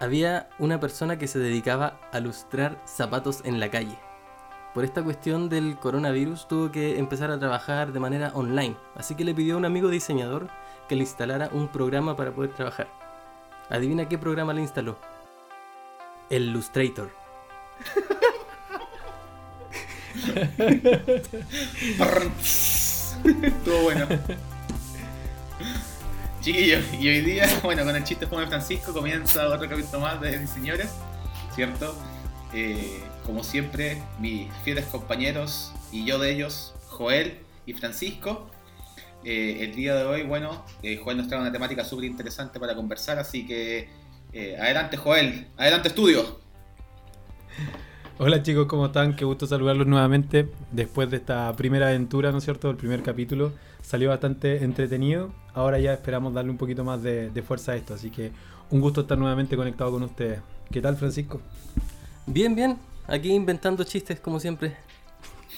había una persona que se dedicaba a lustrar zapatos en la calle. Por esta cuestión del coronavirus tuvo que empezar a trabajar de manera online, así que le pidió a un amigo diseñador que le instalara un programa para poder trabajar. Adivina qué programa le instaló. El Illustrator. Estuvo bueno. Y hoy día, bueno, con el chiste de Francisco comienza otro capítulo más de Diseñores, ¿cierto? Eh, como siempre, mis fieles compañeros y yo de ellos, Joel y Francisco. Eh, el día de hoy, bueno, eh, Joel nos trae una temática súper interesante para conversar, así que adelante Joel, adelante estudio. Hola chicos, ¿cómo están? Qué gusto saludarlos nuevamente después de esta primera aventura, ¿no es cierto? El primer capítulo salió bastante entretenido. Ahora ya esperamos darle un poquito más de, fuerza a esto, así que un gusto estar nuevamente conectado con ustedes. ¿Qué tal, Francisco? Bien, bien. Aquí inventando chistes, como siempre.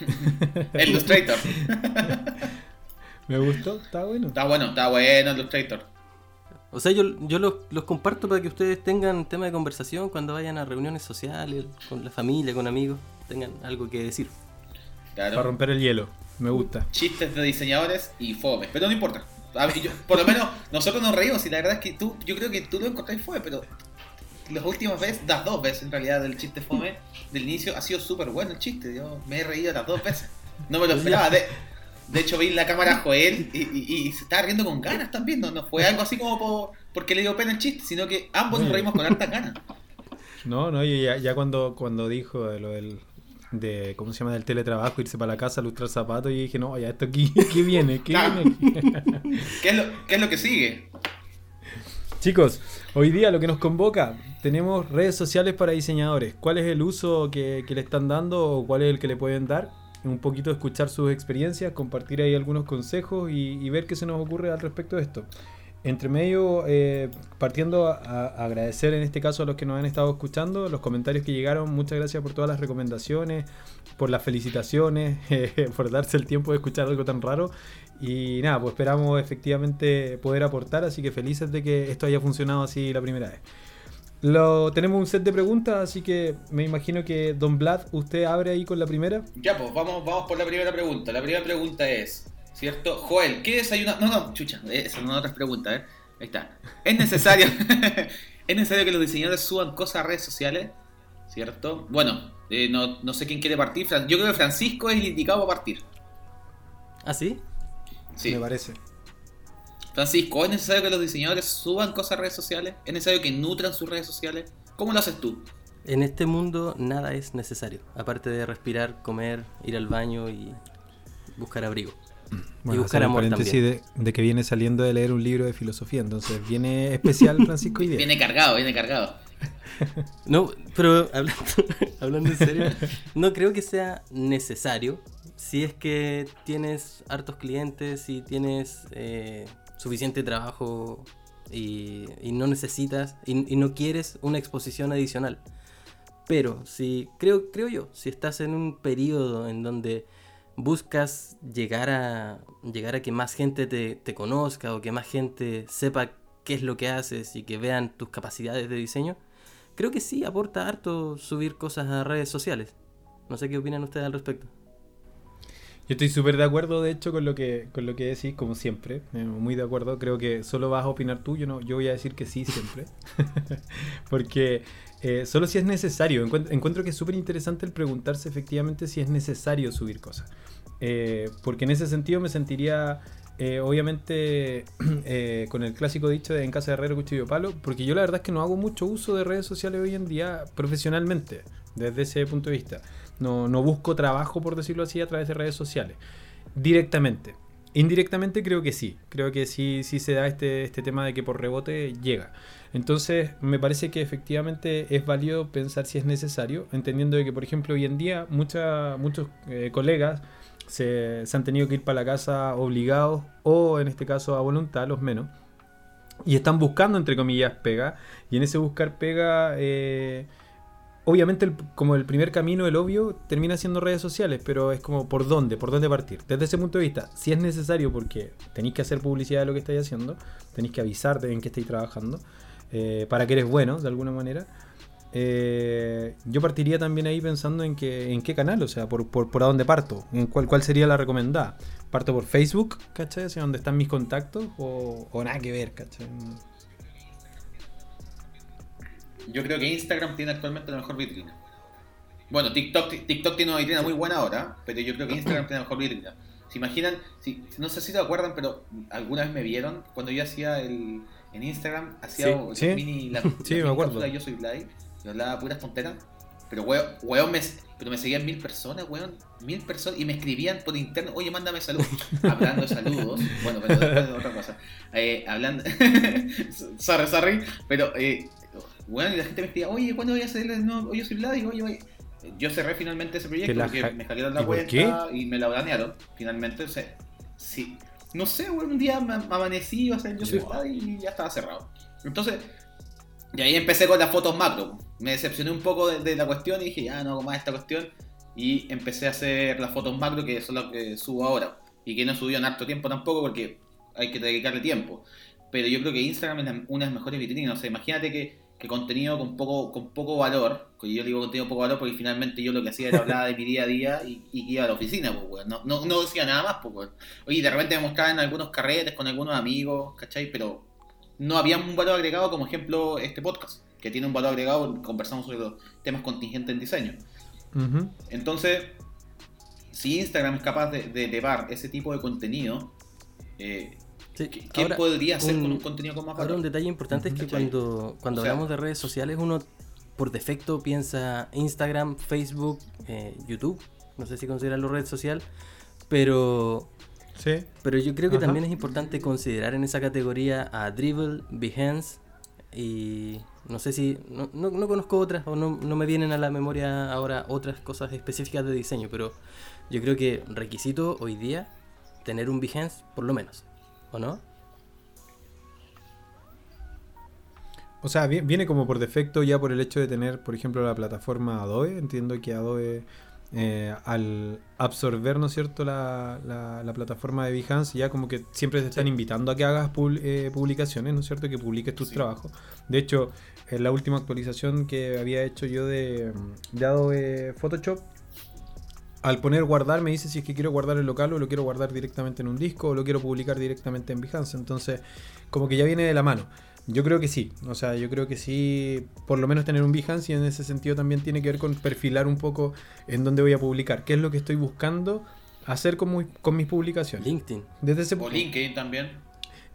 El Illustrator. Me gustó, está bueno. Está bueno, está bueno el Illustrator. O sea, yo, yo los, los, comparto para que ustedes tengan tema de conversación cuando vayan a reuniones sociales, con la familia, con amigos, tengan algo que decir. Para romper el hielo, me gusta. Chistes de diseñadores y fome, pero no importa. por lo menos nosotros nos reímos y la verdad es que tú, yo creo que tú lo encontrás fue, pero las últimas veces, las dos veces en realidad del chiste fome del inicio ha sido súper bueno el chiste. Yo me he reído las dos veces. No me lo esperaba. De, de hecho, vi la cámara a Joel y, se estaba riendo con ganas también. No, no fue algo así como por, porque le dio pena el chiste, sino que ambos nos reímos con harta ganas. No, no, ya, ya cuando, cuando dijo de lo del de cómo se llama del teletrabajo, irse para la casa, lustrar zapatos y dije, no, ya esto aquí, ¿qué viene? ¿Qué, viene? ¿Qué, es lo, ¿Qué es lo que sigue? Chicos, hoy día lo que nos convoca, tenemos redes sociales para diseñadores. ¿Cuál es el uso que, que le están dando o cuál es el que le pueden dar? un poquito escuchar sus experiencias, compartir ahí algunos consejos y, ver qué se nos ocurre al respecto de esto. Entre medio, eh, partiendo a, agradecer en este caso a los que nos han estado escuchando, los comentarios que llegaron, muchas gracias por todas las recomendaciones, por las felicitaciones, por darse el tiempo de escuchar algo tan raro. Y nada, pues esperamos efectivamente poder aportar, así que felices de que esto haya funcionado así la primera vez. Lo, tenemos un set de preguntas, así que me imagino que Don Vlad, usted abre ahí con la primera. Ya, pues vamos, vamos por la primera pregunta. La primera pregunta es, ¿cierto? Joel, ¿qué desayuna? No, no, chucha, esa no es otra pregunta, ¿eh? Ahí está. ¿Es necesario, ¿Es necesario que los diseñadores suban cosas a redes sociales? ¿Cierto? Bueno, eh, no, no, sé quién quiere partir. Yo creo que Francisco es el indicado para partir. ¿Ah, sí? Sí. Me parece. Francisco, ¿es necesario que los diseñadores suban cosas a redes sociales? ¿Es necesario que nutran sus redes sociales? ¿Cómo lo haces tú? En este mundo nada es necesario, aparte de respirar, comer, ir al baño y buscar abrigo. Y buscar amor paréntesis de, que viene saliendo de leer un libro de filosofía, entonces viene especial Francisco Idea. Viene cargado, viene cargado. No, pero hablando, hablando en serio, no creo que sea necesario si es que tienes hartos clientes, y tienes eh, suficiente trabajo y, no necesitas y, no quieres una exposición adicional. Pero si creo, creo yo, si estás en un periodo en donde buscas llegar a llegar a que más gente te, te conozca o que más gente sepa qué es lo que haces y que vean tus capacidades de diseño, creo que sí aporta harto subir cosas a redes sociales. No sé qué opinan ustedes al respecto. Yo estoy súper de acuerdo, de hecho, con lo que con lo que decís, como siempre. Eh, muy de acuerdo. Creo que solo vas a opinar tú, yo no, yo voy a decir que sí siempre. Porque eh, solo si es necesario. Encuentro, que es súper interesante el preguntarse efectivamente si es necesario subir cosas. Eh, porque en ese sentido me sentiría, obviamente, con el clásico dicho de en casa de herrero cuchillo palo, porque yo la verdad es que no hago mucho uso de redes sociales hoy en día profesionalmente, desde ese punto de vista. No, no busco trabajo, por decirlo así, a través de redes sociales. Directamente. Indirectamente creo que sí. Creo que sí, sí se da este, este tema de que por rebote llega. Entonces, me parece que efectivamente es válido pensar si es necesario, entendiendo que, por ejemplo, hoy en día mucha, muchos eh, colegas se, han tenido que ir para la casa obligados o, en este caso, a voluntad, los menos. Y están buscando, entre comillas, pega. Y en ese buscar pega... Eh, obviamente como el primer camino, el obvio, termina siendo redes sociales, pero es como por dónde, por dónde partir. Desde ese punto de vista, si es necesario porque tenéis que hacer publicidad de lo que estáis haciendo, tenéis que avisar de en qué estáis trabajando, eh, para que eres bueno, de alguna manera. Eh, yo partiría también ahí pensando en que, en qué canal, o sea, por, por, por a dónde parto, en cuál, cuál sería la recomendada. ¿Parto por Facebook, ¿cachai? Hacia donde están mis contactos o, nada que ver, ¿cachai? Yo creo que Instagram tiene actualmente la mejor vitrina. Bueno, TikTok, TikTok tiene una vitrina muy buena ahora, pero yo creo que Instagram tiene la mejor vitrina. ¿Se imaginan? Si, no sé si te acuerdan, pero alguna vez me vieron cuando yo hacía el. En Instagram hacía Sí, el sí. mini. La, Sí, la me acuerdo. Yo soy Vlad. Y hablaba puras tonteras. Pero weón, weón me, pero me seguían mil personas, weón. Mil personas. Y me escribían por interno, oye, mándame saludos. Hablando de saludos. Bueno, pero después de otra cosa. Eh, hablando. sorry, sorry. Pero, eh, weón, y la gente me escribía, oye, ¿cuándo voy a hacer el nuevo? Yo soy Vlad. Y oye, oye. Yo cerré finalmente ese proyecto porque me hackearon la ¿Y cuenta y me la banearon. Finalmente, o sea, sí. No sé, weón, un día me amanecí, o sea, yo soy y ya estaba cerrado. Entonces, y ahí empecé con las fotos macro. Me decepcioné un poco de, de la cuestión y dije, ya no hago más esta cuestión. Y empecé a hacer las fotos macro que son las que subo ahora. Y que no subió en harto tiempo tampoco porque hay que dedicarle tiempo. Pero yo creo que Instagram es una de las mejores vitrinas. O sea, imagínate que, que contenido con poco, con poco valor, que yo digo contenido con poco valor porque finalmente yo lo que hacía era hablar de mi día a día y, iba a la oficina, pues, weón. no, no, no decía nada más, pues, weón. Oye, de repente me mostraban algunos carretes con algunos amigos, ¿cachai? Pero no había un valor agregado como ejemplo este podcast, que tiene un valor agregado, conversamos sobre los temas contingentes en diseño. Entonces, si Instagram es capaz de, de elevar ese tipo de contenido, eh, Sí, ¿qué, ahora, podría hacer con un- contenido con más ahora un detalle importante es que ¿Cachai? cuando, cuando O sea- hablamos de redes sociales uno por defecto piensa Instagram, Facebook, eh, YouTube. No sé si considerarlo red social, pero Sí. Pero yo creo que Ajá. también es importante considerar en esa categoría a Dribble, Behance y no sé si, no, no, no conozco otras o no, no me vienen a la memoria ahora otras cosas específicas de diseño, pero yo creo que requisito hoy día tener un Behance por lo menos, ¿o no? O sea, vi- viene como por defecto ya por el hecho de tener, por ejemplo, la plataforma Adobe. Entiendo que Adobe, eh, al absorber, ¿no es cierto?, la, la- la plataforma de Behance, ya como que siempre te están invitando a que hagas eh, publicaciones, ¿no es cierto?, que publiques tus Sí. trabajos. De hecho, en la última actualización que había hecho yo de, de Adobe Photoshop, al poner guardar me dice si es que quiero guardar el local o lo quiero guardar directamente en un disco o lo quiero publicar directamente en Behance. Entonces, como que ya viene de la mano. Yo creo que sí, o sea, yo creo que sí, por lo menos tener un Behance y en ese sentido también tiene que ver con perfilar un poco en dónde voy a publicar, qué es lo que estoy buscando hacer con, muy- con mis publicaciones. LinkedIn. Desde ese O LinkedIn también.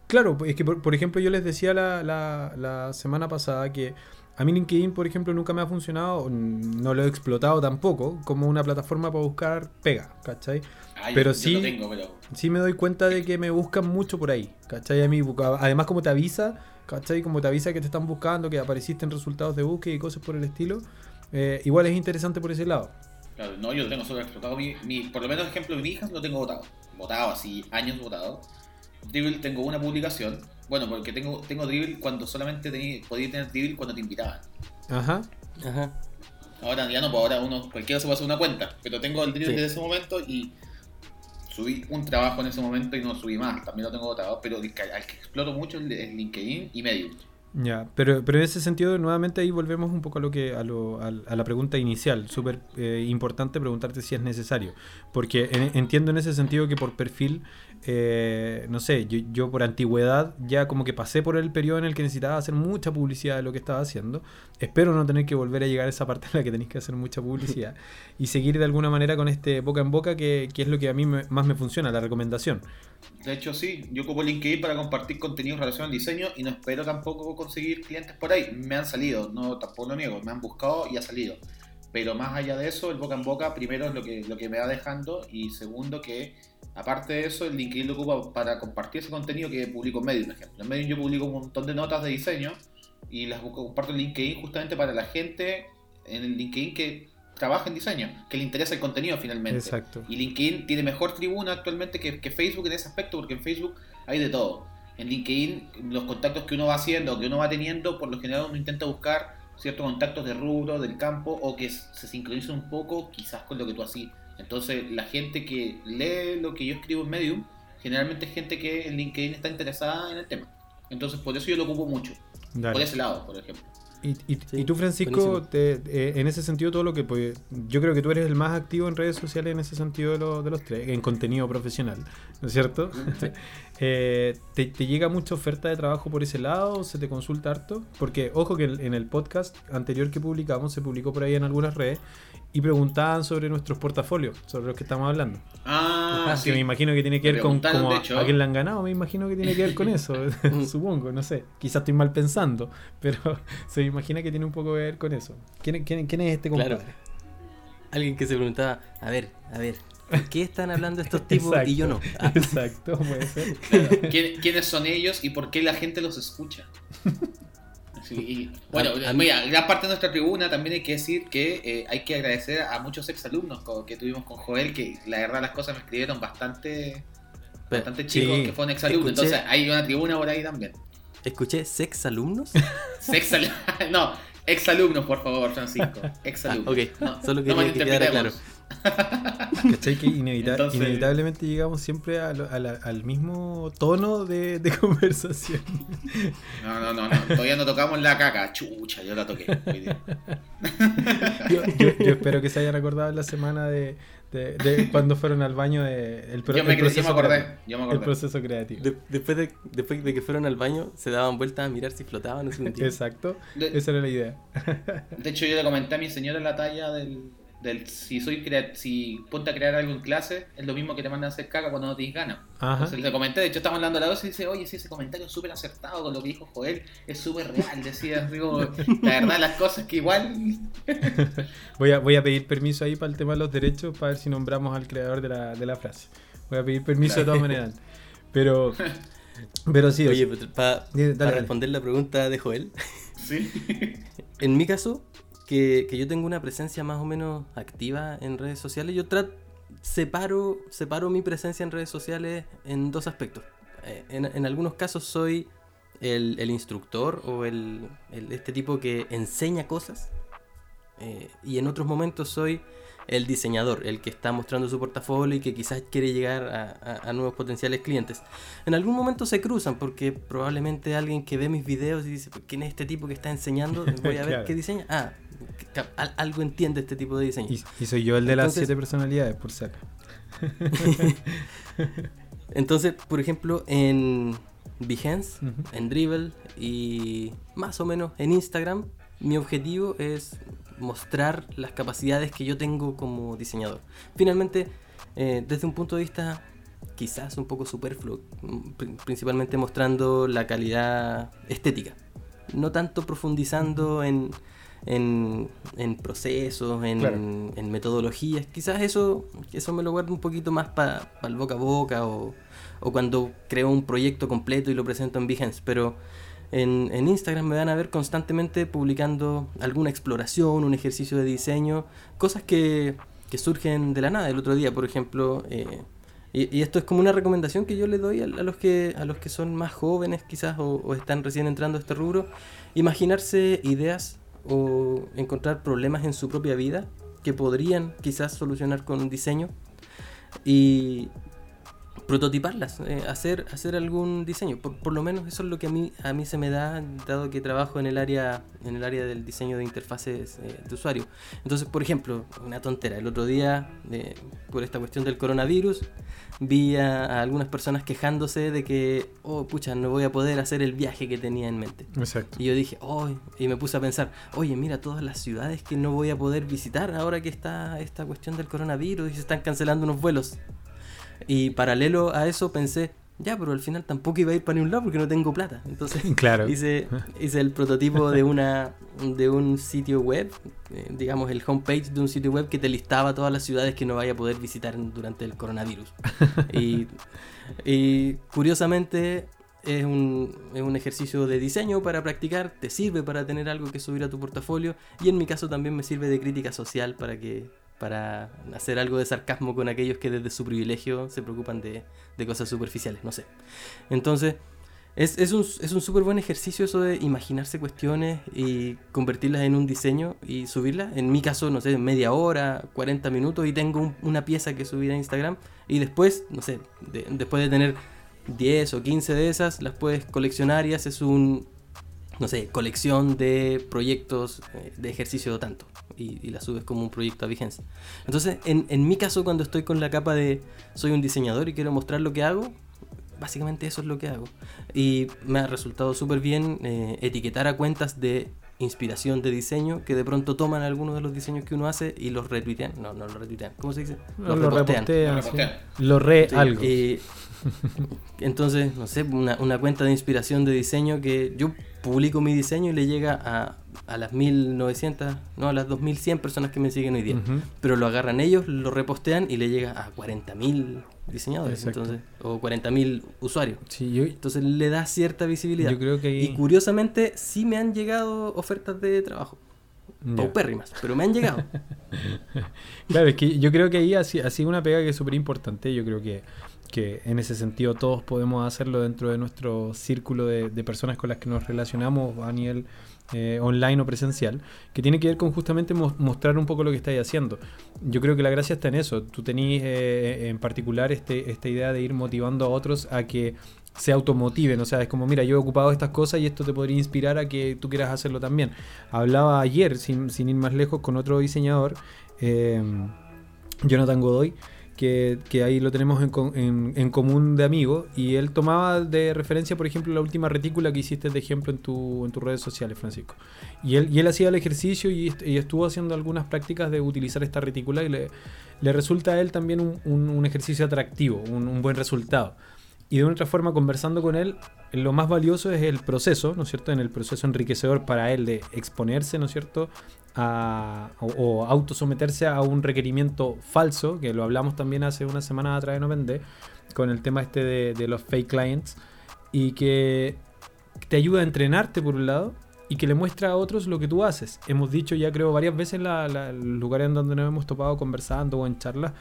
Claro, es que por, por ejemplo yo les decía la, la- la semana pasada que a mí LinkedIn, por ejemplo, nunca me ha funcionado, no lo he explotado tampoco como una plataforma para buscar pega, ¿cachai? Ah, Pero yo sí- lo tengo, pero Sí me doy cuenta de que me buscan mucho por ahí, ¿cachai? A mí, además como te avisa, ¿cachai? Como te avisa que te están buscando, que apareciste en resultados de búsqueda y cosas por el estilo, eh, igual es interesante por ese lado. Claro, no, yo lo tengo solo explotado. Mi, mi- por lo menos, ejemplo, mi hija lo tengo votado. Votado, así, años votado. Dribble tengo una publicación. Bueno, porque tengo, tengo Dribble cuando solamente tení- podía tener Dribble cuando te invitaban. Ajá. Ajá. Ahora ya no, pues ahora uno, cualquiera se puede hacer una cuenta. Pero tengo el Dribble Sí. desde ese momento y subí un trabajo en ese momento y no subí más. También lo tengo votado. Pero al que exploto mucho es el LinkedIn y Medium. Ya, pero, pero en ese sentido, nuevamente ahí volvemos un poco a lo que a, lo- al- a la pregunta inicial. Súper eh, importante preguntarte si es necesario. Porque en- entiendo en ese sentido que por perfil, eh, no sé, yo, yo por antigüedad ya como que pasé por el periodo en el que necesitaba hacer mucha publicidad de lo que estaba haciendo. Espero no tener que volver a llegar a esa parte en la que tenéis que hacer mucha publicidad. y seguir de alguna manera con este boca en boca, que, que es lo que a mí me- más me funciona, la recomendación. De hecho, sí, yo ocupo LinkedIn para compartir contenido relacionado al diseño y no espero tampoco conseguir clientes por ahí. Me han salido, no tampoco lo niego, me han buscado y ha salido. Pero más allá de eso, el boca en boca, primero es lo que, lo que me va dejando y segundo que, aparte de eso, el LinkedIn lo ocupa para compartir ese contenido que publico en Medium, por ejemplo. En Medium yo publico un montón de notas de diseño y las comparto en LinkedIn justamente para la gente en el LinkedIn que trabaja en diseño, que le interesa el contenido finalmente. Exacto. Y LinkedIn tiene mejor tribuna actualmente que, que Facebook en ese aspecto, porque en Facebook hay de todo. En LinkedIn, los contactos que uno va haciendo, que uno va teniendo, por lo general uno intenta buscar ciertos contactos de rubro, del campo, o que se sincronicen un poco quizás con lo que tú así. Entonces, la gente que lee lo que yo escribo en Medium, generalmente es gente que en LinkedIn está interesada en el tema. Entonces, por eso yo lo ocupo mucho. Dale. Por ese lado, por ejemplo. Y, y- Sí, y tú, Francisco, te- eh, en ese sentido, todo lo que. Pues, yo creo que tú eres el más activo en redes sociales en ese sentido de, lo- de los tres, en contenido profesional, ¿no es cierto? Eh, ¿te, te llega mucha oferta de trabajo por ese lado? ¿Se te consulta harto? Porque, ojo, que en el podcast anterior que publicamos, se publicó por ahí en algunas redes, y preguntaban sobre nuestros portafolios, sobre los que estamos hablando. Ah, Que me imagino que tiene que Me ver con de a, quién le han ganado, me imagino que tiene que ver con eso, supongo, no sé. Quizás estoy mal pensando, pero se me imagina que tiene un poco que ver con eso. ¿Quién, quién, quién es este compadre? Claro. Alguien que se preguntaba, a ver, a ver, ¿por qué están hablando estos tipos y yo no? Ah, Exacto, puede ser. Claro, ¿quién- ¿Quiénes son ellos y por qué la gente los escucha? Sí, y, bueno, A- mira, gran parte de nuestra tribuna también hay que decir que eh, hay que agradecer a muchos exalumnos que tuvimos con Joel, que la verdad las cosas me escribieron bastante, pero, bastante chicos sí. que fueron exalumnos. Escuché- Entonces hay una tribuna por ahí también. escuché sex alumnos. Sexal- no, exalumnos, por favor, Francisco. Ah, Exalumnos. ok, No, solo no quería que quedara claro. ¿Cachai? Que inevita- Entonces- inevitablemente llegamos siempre a lo- a la- al mismo tono de, de conversación. No, no, no, no, todavía no tocamos la caca. Chucha, yo la toqué. Yo, yo- yo espero que se hayan acordado en la semana de, de- de cuando fueron al baño de, el, pro- Yo me, el me acordé. creativo. Yo me El acordé. proceso creativo. De- después, de, después de que fueron al baño, se daban vueltas a mirar si flotaban o si. Exacto, De- esa era la idea. De hecho, yo le comenté a mi señora la talla del, del si soy crea- si ponte a crear algo en clase, es lo mismo que te mandan a hacer caca cuando no tienes ganas. Ajá. Entonces le comenté, de hecho estamos hablando a la dos y dice, oye, sí, ese comentario es súper acertado con lo que dijo Joel, es súper real, decía, digo, la verdad las cosas que igual... Voy a, voy a pedir permiso ahí para el tema de los derechos para ver si nombramos al creador de la, de la frase. Voy a pedir permiso de todas maneras. Pero, pero sí, Oye, para responder la pregunta de Joel, Sí. en mi caso, que, que yo tengo una presencia más o menos activa en redes sociales, yo trato, separo, separo mi presencia en redes sociales en dos aspectos. Eh, en, en algunos casos soy el, el instructor o el, el- este tipo que enseña cosas. eh, y en otros momentos soy el diseñador, el que está mostrando su portafolio y que quizás quiere llegar a, a- a nuevos potenciales clientes. En algún momento se cruzan porque probablemente alguien que ve mis videos y dice, ¿quién es este tipo que está enseñando? Voy a ver Claro. qué diseña. Ah, algo entiende este tipo de diseño. y, y soy yo el de las siete personalidades, por si acaso. Entonces, por ejemplo, en Behance, en Dribble y más o menos en Instagram, mi objetivo es mostrar las capacidades que yo tengo como diseñador. Finalmente, eh, desde un punto de vista quizás un poco superfluo, pri- principalmente mostrando la calidad estética, no tanto profundizando en, en, en procesos, en, Claro. en metodologías. Quizás eso, eso me lo guardo un poquito más para el boca a boca o, o cuando creo un proyecto completo y lo presento en Behance, pero en, en Instagram me van a ver constantemente publicando alguna exploración, un ejercicio de diseño, cosas que, que surgen de la nada. El otro día, por ejemplo, eh, y, y esto es como una recomendación que yo le doy a, a los que a los que son más jóvenes quizás o, o están recién entrando a este rubro, imaginarse ideas o encontrar problemas en su propia vida que podrían quizás solucionar con un diseño. Y prototiparlas, eh, hacer, hacer algún diseño. Por, por lo menos eso es lo que a mí, a mí se me da, dado que trabajo en el área, en el área del diseño de interfaces eh, de usuario. Entonces, por ejemplo, una tontera, el otro día, eh, por esta cuestión del coronavirus, vi a, a algunas personas quejándose de que, oh, pucha, no voy a poder hacer el viaje que tenía en mente. Exacto. Y yo dije, oh, y me puse a pensar, oye, mira todas las ciudades que no voy a poder visitar ahora que está esta cuestión del coronavirus y se están cancelando unos vuelos. Y paralelo a eso pensé, ya, pero al final tampoco iba a ir para ningún lado porque no tengo plata. Entonces Claro. hice, hice el prototipo de una de un sitio web, eh, digamos el homepage de un sitio web que te listaba todas las ciudades que no vaya a poder visitar durante el coronavirus. y, y curiosamente es un, es un ejercicio de diseño para practicar, te sirve para tener algo que subir a tu portafolio y en mi caso también me sirve de crítica social para que para hacer algo de sarcasmo con aquellos que desde su privilegio se preocupan de, cosas superficiales, no sé. Entonces, es, es un es un súper buen ejercicio eso de imaginarse cuestiones y convertirlas en un diseño y subirlas. En mi caso, no sé, media hora, 40 minutos y tengo un- una pieza que subir a Instagram y después, no sé, de- después de tener 10 o 15 de esas, las puedes coleccionar y haces un, no sé, colección de proyectos eh, de ejercicio tanto. Y, y la subes como un proyecto a vigencia. Entonces, en, en mi caso, cuando estoy con la capa de soy un diseñador y quiero mostrar lo que hago, básicamente eso es lo que hago. Y me ha resultado súper bien eh, etiquetar a cuentas de inspiración de diseño que de pronto toman algunos de los diseños que uno hace y los retuitean. No, no los retuitean. ¿Cómo se dice? Lo, repostean. Lo sí. repostean. Lo re algo. eh, entonces, no sé, una, una cuenta de inspiración de diseño que yo publico mi diseño y le llega a, a las 1900, no, a las 2100 personas que me siguen hoy día. Pero lo agarran ellos, lo repostean y le llega a 40.000 diseñadores, Exacto. entonces, o 40.000 usuarios. Sí, yo, Entonces le da cierta visibilidad. yo creo que ahí... Y curiosamente sí me han llegado ofertas de trabajo. Ya. Paupérrimas, pero me han llegado. Claro, es que yo creo que ahí ha si- ha sido una pega que es súper importante. Yo creo que, que en ese sentido todos podemos hacerlo dentro de nuestro círculo de, de personas con las que nos relacionamos a nivel eh, online o presencial, que tiene que ver con justamente mo- mostrar un poco lo que estáis haciendo. Yo creo que la gracia está en eso. Tú tenés eh, en particular este, esta idea de ir motivando a otros a que se automotiven, o sea, es como, mira, yo he ocupado estas cosas y esto te podría inspirar a que tú quieras hacerlo también. Hablaba ayer, sin, sin ir más lejos, con otro diseñador, eh, Jonathan Godoy, que, ahí lo tenemos en, co- en- en común de amigos, y él tomaba de referencia, por ejemplo, la última retícula que hiciste de ejemplo en, tu, en tus redes sociales, Francisco. Y él, hacía el ejercicio y, est- y estuvo haciendo algunas prácticas de utilizar esta retícula y le, resulta a él también un, ejercicio atractivo, un, buen resultado. Y de otra forma, conversando con él, lo más valioso es el proceso, ¿no es cierto? En el proceso enriquecedor para él de exponerse, ¿no es cierto? O, o autosometerse a un requerimiento falso, que lo hablamos también hace una semana atrás de No Vende, con el tema este de, los fake clients, y que te ayuda a entrenarte por un lado y que le muestra a otros lo que tú haces. Hemos dicho ya creo varias veces la- los lugares en donde nos hemos topado conversando o en charlas,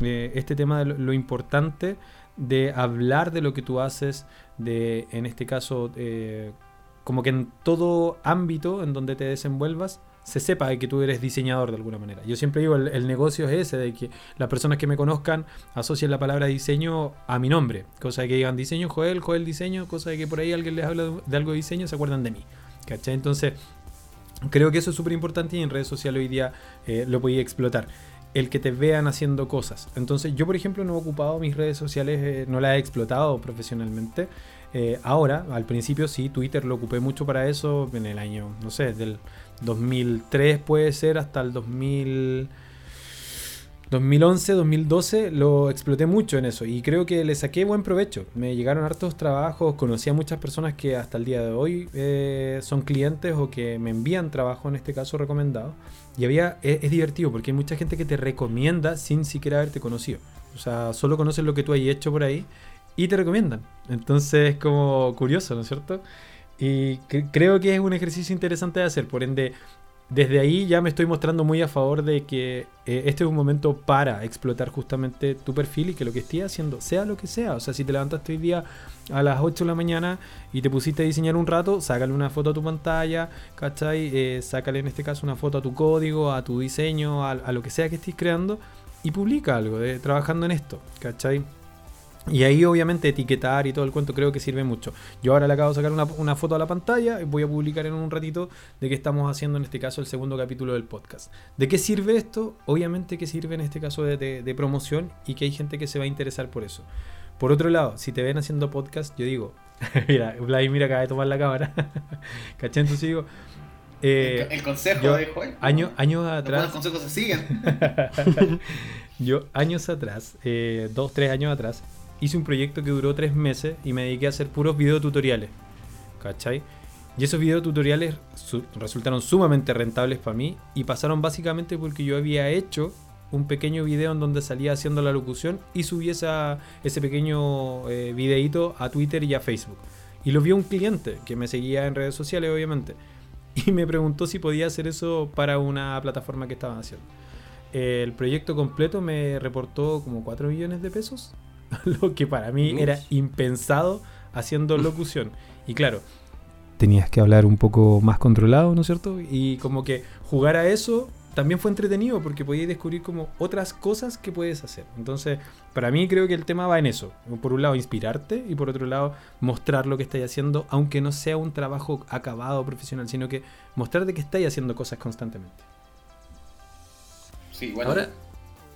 eh, este tema de lo, lo importante de hablar de lo que tú haces, de en este caso, eh, como que en todo ámbito en donde te desenvuelvas, se sepa de que tú eres diseñador de alguna manera. Yo siempre digo, el, negocio es ese, de que las personas que me conozcan asocien la palabra diseño a mi nombre. Cosa de que digan diseño Joel, Joel diseño, cosa de que por ahí alguien les habla de, de algo de diseño, se acuerdan de mí. ¿Cachai? Entonces, creo que eso es súper importante y en redes sociales hoy día eh, lo podía explotar. El que te vean haciendo cosas. Entonces, yo, por ejemplo, no he ocupado mis redes sociales, eh, no las he explotado profesionalmente. Eh, ahora, al principio sí, Twitter lo ocupé mucho para eso en el año, no sé, del 2003 puede ser hasta el 2000, 2011, 2012 lo exploté mucho en eso y creo que le saqué buen provecho. Me llegaron hartos trabajos, conocí a muchas personas que hasta el día de hoy eh, son clientes o que me envían trabajo, en este caso recomendado. Y había, es, es divertido porque hay mucha gente que te recomienda sin siquiera haberte conocido. O sea, solo conocen lo que tú has hecho por ahí y te recomiendan. Entonces es como curioso, ¿no es cierto? Y cre- creo que es un ejercicio interesante de hacer. Por ende, desde ahí ya me estoy mostrando muy a favor de que eh, este es un momento para explotar justamente tu perfil y que lo que estés haciendo, sea lo que sea. O sea, si te levantaste hoy día a las 8 de la mañana y te pusiste a diseñar un rato, sácale una foto a tu pantalla, ¿cachai? Eh, sácale en este caso una foto a tu código, a tu diseño, a, a lo que sea que estés creando y publica algo de, trabajando en esto, ¿cachai? Y ahí obviamente etiquetar y todo el cuento creo que sirve mucho. Yo ahora le acabo de sacar una, una foto a la pantalla y voy a publicar en un ratito de que estamos haciendo en este caso el segundo capítulo del podcast. ¿De qué sirve esto? Obviamente que sirve en este caso de, de- de promoción y que hay gente que se va a interesar por eso. Por otro lado, si te ven haciendo podcast, yo digo, mira, Vladimir acaba de tomar la cámara. ¿Cachai? Entonces digo, eh, el consejo yo- de Joel. año- años atrás... consejos se siguen. Yo años atrás, eh, dos, tres años atrás, hice un proyecto que duró tres meses y me dediqué a hacer puros videotutoriales. ¿Cachai? Y esos videotutoriales su- resultaron sumamente rentables para mí y pasaron básicamente porque yo había hecho un pequeño video en donde salía haciendo la locución y subí esa, ese pequeño eh, a Twitter y a Facebook. Y lo vio un cliente que me seguía en redes sociales, obviamente. Y me preguntó si podía hacer eso para una plataforma que estaban haciendo. El proyecto completo me reportó como 4 millones de pesos, lo que para mí Uf. era impensado haciendo locución. Y claro, tenías que hablar un poco más controlado, ¿no es cierto? Y como que jugar a eso también fue entretenido porque podías descubrir como otras cosas que puedes hacer. Entonces, para mí creo que el tema va en eso. Por un lado, inspirarte y por otro lado, mostrar lo que estáis haciendo, aunque no sea un trabajo acabado profesional, sino que mostrarte que estáis haciendo cosas constantemente. Sí, bueno. Ahora,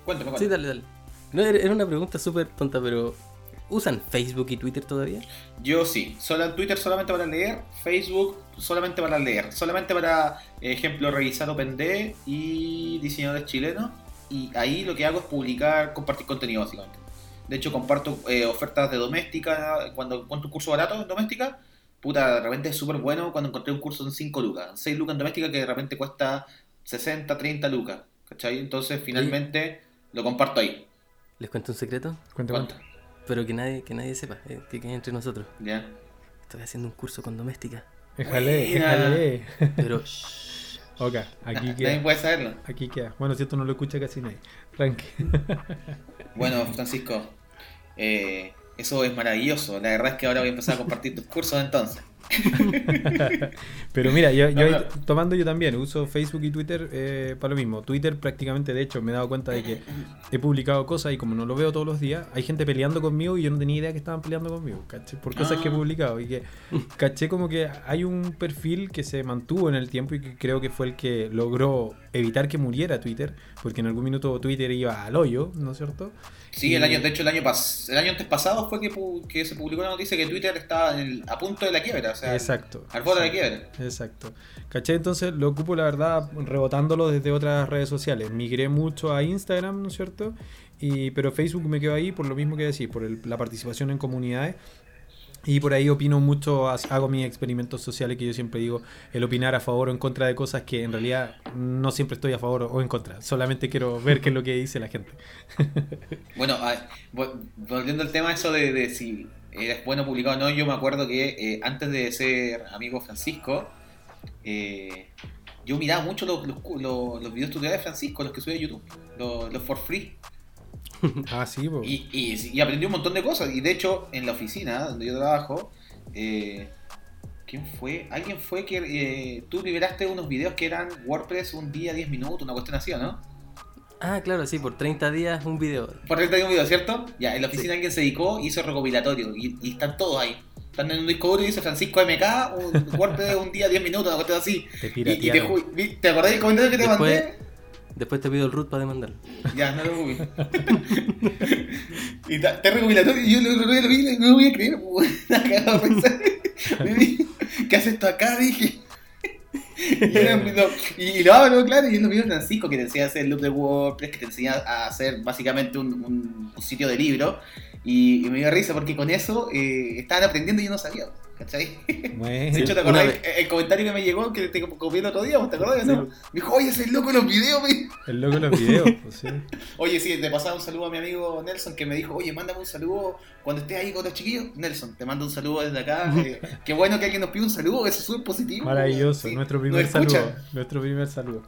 cuéntame, sí, cuéntame. dale, dale. No, era una pregunta súper tonta, pero ¿usan Facebook y Twitter todavía? Yo sí, solo Twitter solamente para leer, Facebook solamente para leer, solamente para, ejemplo, revisar OpenD y diseñadores chilenos. Y ahí lo que hago es publicar, compartir contenido básicamente. De hecho, comparto eh, ofertas de doméstica, cuando encuentro un curso barato en doméstica, puta, de repente es súper bueno cuando encontré un curso en 5 lucas, 6 lucas en doméstica que de repente cuesta 60, 30 lucas, ¿cachai? Entonces finalmente lo comparto ahí. ¿Les cuento un secreto? Cuenta. Pero que nadie, que nadie sepa, eh, que quede entre nosotros. ¿Ya? Estoy haciendo un curso con doméstica. Déjale, déjale. Pero shh, Ok, aquí queda. puede saberlo. Aquí queda. Bueno, si esto no lo escucha casi nadie. Tranqui. Bueno, Francisco, eh, eso es maravilloso. La verdad es que ahora voy a empezar a compartir tus cursos entonces. Pero mira, yo, yo ahí tomando yo también, uso Facebook y Twitter eh, para lo mismo. Twitter prácticamente, de hecho, me he dado cuenta de que he publicado cosas y como no lo veo todos los días, hay gente peleando conmigo y yo no tenía idea que estaban peleando conmigo, ¿caché? Por cosas que he Ah. publicado y que caché como que hay un perfil que se mantuvo en el tiempo y que creo que fue el que logró evitar que muriera Twitter, porque en algún minuto Twitter iba al hoyo, ¿no es cierto? Sí, el año, de hecho el año pas el año antes pasado fue que, se publicó una noticia que Twitter estaba en el- a punto de la quiebra, o sea, Exacto. al borde de la quiebra. Exacto. ¿Cachai? Entonces lo ocupo, la verdad, rebotándolo desde otras redes sociales. Migré mucho a Instagram, ¿no es cierto? Y, pero Facebook me quedo ahí por lo mismo que decís, por el- la participación en comunidades. Y por ahí opino mucho, ha- hago mis experimentos sociales que yo siempre digo, el opinar a favor o en contra de cosas que en realidad no siempre estoy a favor o en contra. Solamente quiero ver qué es lo que dice la gente. Bueno, volviendo al tema eso de, de si es bueno publicado o no, yo me acuerdo que eh, antes de ser amigo Francisco, eh, yo miraba mucho los- los videos tutoriales de Francisco, los que sube a YouTube, los, los for free. Ah, sí, po. Y, y, y aprendí un montón de cosas. Y de hecho, en la oficina donde yo trabajo, eh, ¿quién fue? Alguien fue que eh, tú liberaste unos videos que eran WordPress un día, 10 minutos, una cuestión así, ¿o ¿no? Ah, claro, sí, por 30 días un video. Por 31 videos, ¿cierto? Ya, en la oficina alguien se dedicó y hizo recopilatorio. Y, y están todos ahí. Están en un disco duro y dice Francisco MK, un WordPress un día, 10 minutos, una cuestión así. Te Y, y te, ¿te acordás del comentario que te Después- mandé? Después te pido el root para demandar. Ya, no lo vi. y está recopilatorio yo lo, lo, lo vi no lo voy a creer. cagada de ¿Qué hace esto acá? Dije. Y, era- no, lo hablo, claro, y es lo mismo Francisco que te enseña a hacer el loop de WordPress, que te enseña a hacer básicamente un, un- sitio de libro. Y, y me dio risa porque con eso eh, estaban aprendiendo y yo no sabía, ¿cachai? Bueno. De hecho, ¿te acordás vez. el, el comentario que me llegó que te copié el otro día? ¿Te acordás? no? Sí. Me dijo, oye, ese loco en los videos, me El loco de los videos, pues sí. Oye, sí, le pasaba un saludo a mi amigo Nelson que me dijo, oye, mándame un saludo cuando estés ahí con los chiquillos. Nelson, te mando un saludo desde acá. eh, qué bueno que alguien nos pide un saludo, eso es súper positivo. Maravilloso, Sí, nuestro primer escuchan. saludo. Nuestro primer saludo.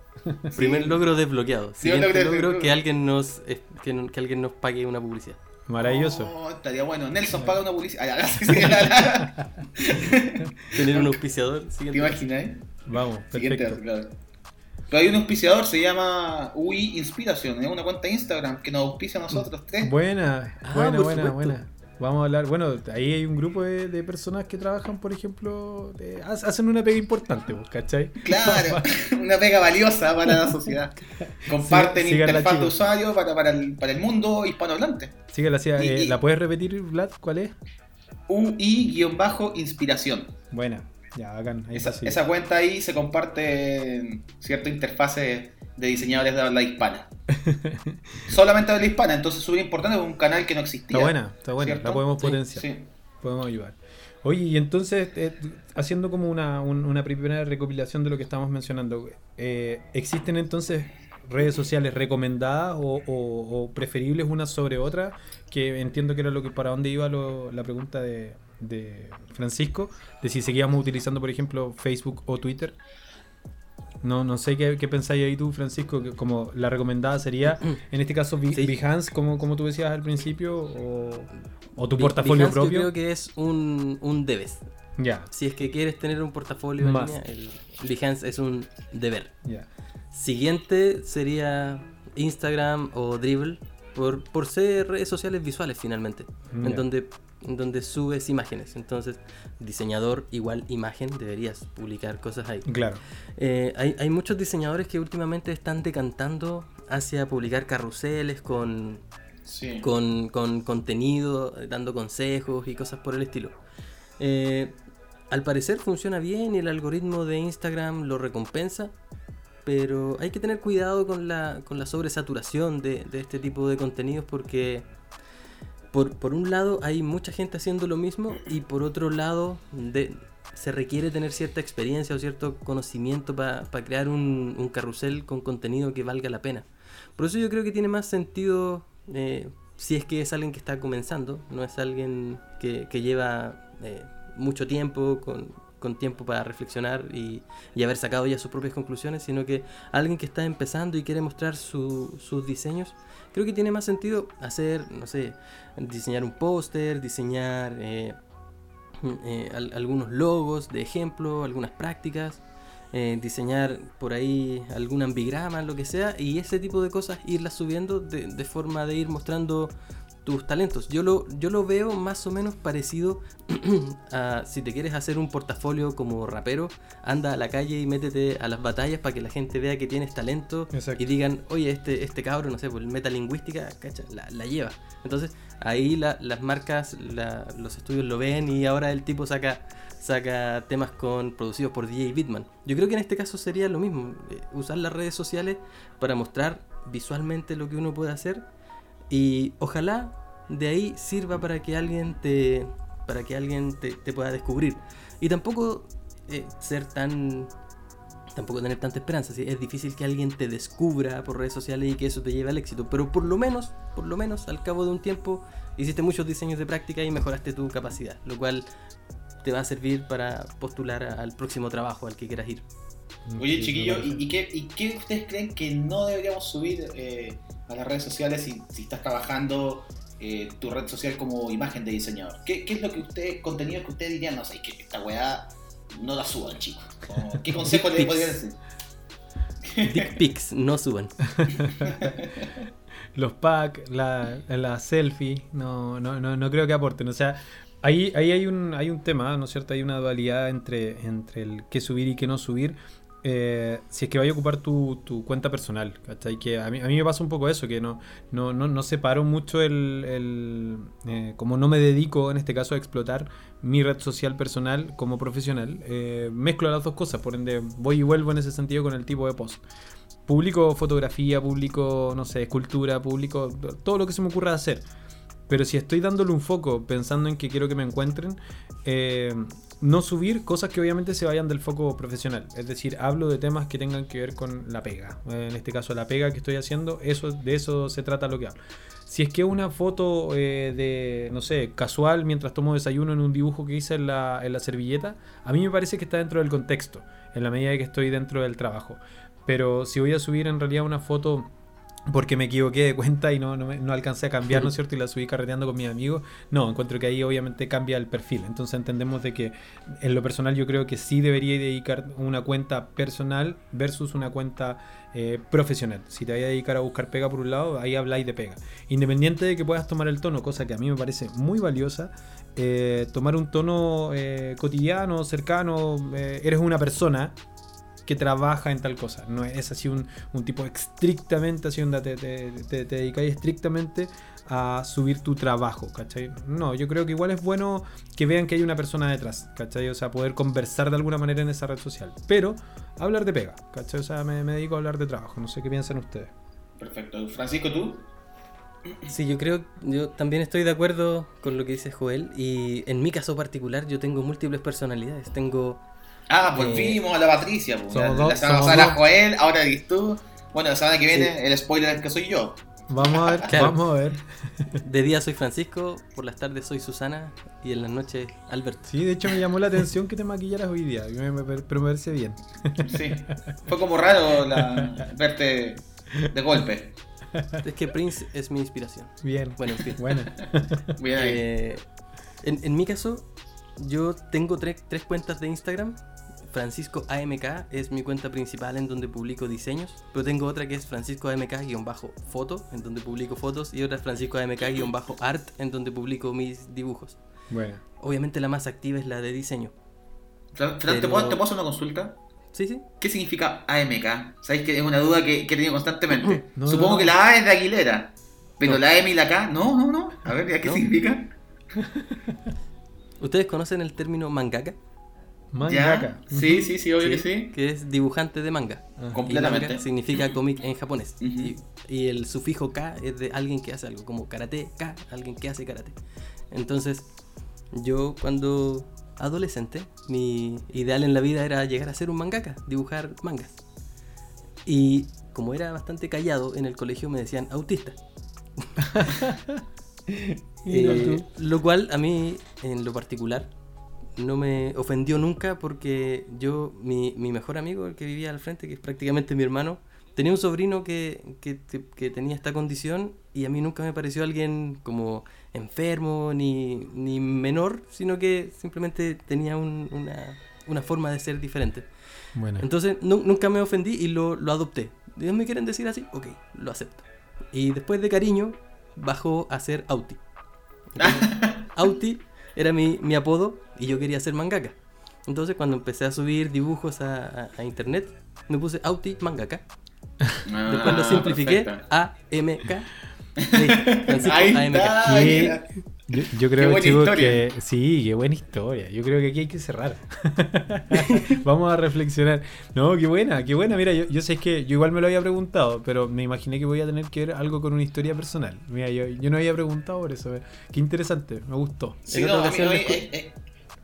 Primer logro desbloqueado. Siguiente logro logro que alguien nos que, no- que alguien nos pague una publicidad. Maravilloso. Oh, estaría bueno. Nelson, paga una publicidad. Tener un auspiciador. ¿Te imaginas? eh? Vamos, Siguiente, perfecto. claro. Pero hay un auspiciador, se llama UI Inspiración, es una cuenta de Instagram que nos auspicia a nosotros tres. Buena, Ah, buena, por buena, supuesto. buena. Vamos a hablar. Bueno, ahí hay un grupo de, de personas que trabajan, por ejemplo, de- hacen una pega importante, pues, ¿cachai? Claro, una pega valiosa para la sociedad. Comparten Sí, interfaz de usuario para, para, el, para el mundo hispanohablante. Síguela así. Y- eh, ¿La puedes repetir, Vlad? ¿Cuál es? UI-inspiración. Buena. Ya, bacán. Ahí Esa, sí. cuenta ahí se comparte ciertas interfaces de diseñadores de habla hispana. Solamente habla hispana, entonces es súper importante, es un canal que no existía. Está buena, está buena. ¿cierto? La podemos Sí, potenciar. Sí. Podemos ayudar. Oye, y entonces, eh, haciendo como una, un- una primera recopilación de lo que estamos mencionando, eh, ¿existen entonces redes sociales recomendadas o, o- o preferibles unas sobre otras? Que entiendo que era lo que para dónde iba lo- la pregunta de, de Francisco, de si seguíamos utilizando, por ejemplo, Facebook o Twitter. No, no sé qué, qué pensáis ahí tú, Francisco, que como la recomendada sería, en este caso, Be- Sí. Behance, como, como tú decías al principio, o, o tu Be- portafolio Behance propio. Yo creo que es un, un debes. Ya, Si es que quieres tener un portafolio en línea, el Behance es un deber. siguiente sería Instagram o Dribble, por, por ser redes sociales visuales finalmente, en, donde, en donde subes imágenes. Entonces, diseñador igual imagen, deberías publicar cosas ahí. Claro. Eh, hay, hay muchos diseñadores que últimamente están decantando hacia publicar carruseles con, Sí. con, con contenido, dando consejos y cosas por el estilo. Eh, al parecer funciona bien y el algoritmo de Instagram lo recompensa, pero hay que tener cuidado con la, con la sobresaturación de, de este tipo de contenidos porque por, por un lado hay mucha gente haciendo lo mismo y por otro lado de- se requiere tener cierta experiencia o cierto conocimiento para crear un, un carrusel con contenido que valga la pena. Por eso yo creo que tiene más sentido eh, si es que es alguien que está comenzando, no es alguien que, que lleva eh, mucho tiempo, con, con tiempo para reflexionar y, y haber sacado ya sus propias conclusiones, sino que alguien que está empezando y quiere mostrar su- sus diseños, creo que tiene más sentido hacer, no sé, diseñar un póster, diseñar eh, eh, al- algunos logos de ejemplo, algunas prácticas, eh, diseñar por ahí algún ambigrama, lo que sea, y ese tipo de cosas irlas subiendo de, de forma de ir mostrando tus talentos. Yo lo, yo lo veo más o menos parecido a si te quieres hacer un portafolio como rapero, anda a la calle y métete a las batallas para que la gente vea que tienes talento Exacto. y digan, oye, este, este cabro, no sé, el metalingüística, cacha, la, la lleva. Entonces, ahí la- las marcas, la- los estudios lo ven y ahora el tipo saca, saca temas con, producidos por DJ Bitman. Yo creo que en este caso sería lo mismo, eh, usar las redes sociales para mostrar visualmente lo que uno puede hacer y ojalá de ahí sirva para que alguien te, para que alguien te, te pueda descubrir. Y tampoco eh, ser tan tampoco tener tanta esperanza. ¿sí? Es difícil que alguien te descubra por redes sociales y que eso te lleve al éxito. Pero por lo menos, por lo menos, al cabo de un tiempo, hiciste muchos diseños de práctica y mejoraste tu capacidad. Lo cual te va a servir para postular al próximo trabajo al que quieras ir. Oye, Sí, chiquillo, ¿y, y qué, y qué ustedes creen que no deberíamos subir eh, a las redes sociales si, si estás trabajando eh, tu red social como imagen de diseñador? ¿Qué, qué es lo que usted, contenido que ustedes dirían, no sé, que esta weá no la suban, chicos? ¿Qué consejo le podrían decir? Dick pics, no suban. Los packs, la, la selfie, no, no, no, no creo que aporten. O sea, ahí, ahí hay, un, hay un tema, ¿no es cierto? Hay una dualidad entre, entre el qué subir y qué no subir. Eh, si es que vaya a ocupar tu, tu cuenta personal, ¿cachai? Que a mí, a mí me pasa un poco eso, que no, no, no, no separo mucho el... el, eh, como no me dedico en este caso a explotar mi red social personal como profesional, eh, mezclo las dos cosas, por ende voy y vuelvo en ese sentido con el tipo de post. Publico fotografía, publico, no sé, escultura, publico todo lo que se me ocurra hacer. Pero si estoy dándole un foco pensando en que quiero que me encuentren, eh, no subir cosas que obviamente se vayan del foco profesional. Es decir, hablo de temas que tengan que ver con la pega. Eh, en este caso, la pega que estoy haciendo, eso, de eso se trata lo que hablo. Si es que una foto eh, de, no sé, casual mientras tomo desayuno en un dibujo que hice en la, en la servilleta, a mí me parece que está dentro del contexto, en la medida que estoy dentro del trabajo. Pero si voy a subir en realidad una foto porque me equivoqué de cuenta y no, no, me- no alcancé a cambiar, ¿no es cierto? Y la subí carreteando con mis amigos. No, encuentro que ahí obviamente cambia el perfil. Entonces entendemos de que en lo personal yo creo que sí debería dedicar una cuenta personal versus una cuenta eh, profesional. Si te vas a dedicar a buscar pega por un lado, ahí habláis de pega. Independiente de que puedas tomar el tono, cosa que a mí me parece muy valiosa, eh, tomar un tono eh, cotidiano, cercano, eres una persona que trabaja en tal cosa. No es así un, un tipo estrictamente, así onda, te, te, te, te dedicáis estrictamente a subir tu trabajo, ¿cachai? No, yo creo que igual es bueno que vean que hay una persona detrás, ¿cachai? O sea, poder conversar de alguna manera en esa red social. Pero hablar de pega, ¿cachai? O sea, me, me dedico a hablar de trabajo, no sé qué piensan ustedes. Perfecto. Francisco, ¿tú? Sí, yo creo, yo también estoy de acuerdo con lo que dice Joel y en mi caso particular yo tengo múltiples personalidades. Tengo Ah, Eh, volvimos a la Patricia. pues. La, dos, la semana pasada dos. Joel, ahora eres tú. Bueno, la semana que viene el spoiler es que soy yo. Vamos a ver, Claro. vamos a ver. de día soy Francisco, por las tardes soy Susana y en las noches Alberto. Sí, de hecho me llamó la atención que te maquillaras hoy día, me- me- pero me parece bien. Sí. Fue como raro la- verte de golpe. Es que Prince es mi inspiración. Bien. Bueno, en fin. Bueno. Bien. Eh, en, en mi caso, yo tengo tres, tres cuentas de Instagram Francisco AMK, es mi cuenta principal en donde publico diseños, pero tengo otra que es Francisco AMK-foto, en donde publico fotos, y otra es Francisco AMK-art, en donde publico mis dibujos. Bueno. Obviamente la más activa es la de diseño. Fran, Fran, ¿te, Pero- puedo, ¿te puedo hacer una consulta? Sí, sí. ¿Qué significa AMK? ¿Sabéis que es una duda que, que he tenido constantemente? No, Supongo no, que la A es de Aguilera, pero No. la M y la K, no, no, no. A ver, ¿qué No. significa? ¿Ustedes conocen el término mangaka? Mangaka. ¿Ya? Sí, sí, sí, obvio que sí. Que es dibujante de manga. Y Completamente. manga significa cómic en japonés. Ujú. y, y el sufijo K es de alguien que hace algo, como karate K, alguien que hace karate. Entonces, yo cuando adolescente, mi ideal en la vida era llegar a ser un mangaka, dibujar mangas. Y como era bastante callado en el colegio me decían autista. Eh, lo cual a mí, en lo particular, no me ofendió nunca porque yo, mi, mi mejor amigo, el que vivía al frente, que es prácticamente mi hermano, tenía un sobrino que, que- que- tenía esta condición y a mí nunca me pareció alguien como enfermo ni, ni menor, sino que simplemente tenía un- una, una forma de ser diferente. Bueno. Entonces nu- nunca me ofendí y lo, lo adopté. Ellos me quieren decir así, ok, lo acepto. Y después de cariño, bajó a ser Auti. Auti era mi, mi apodo y yo quería ser mangaka. Entonces cuando empecé a subir dibujos a, a- a internet, me puse Auti Mangaka. Después lo Ah, simplifiqué a AMK. Ahí. Yo, yo creo, chicos, que sí, qué buena historia. Yo creo que aquí hay que cerrar. Vamos a reflexionar. No, qué buena, qué buena. Mira, yo, yo sé que yo igual me lo había preguntado, pero me imaginé que voy a tener que ver algo con una historia personal. Mira, yo, yo no había preguntado por eso. Qué interesante, me gustó. Sí, no, a mí- a eh, eh,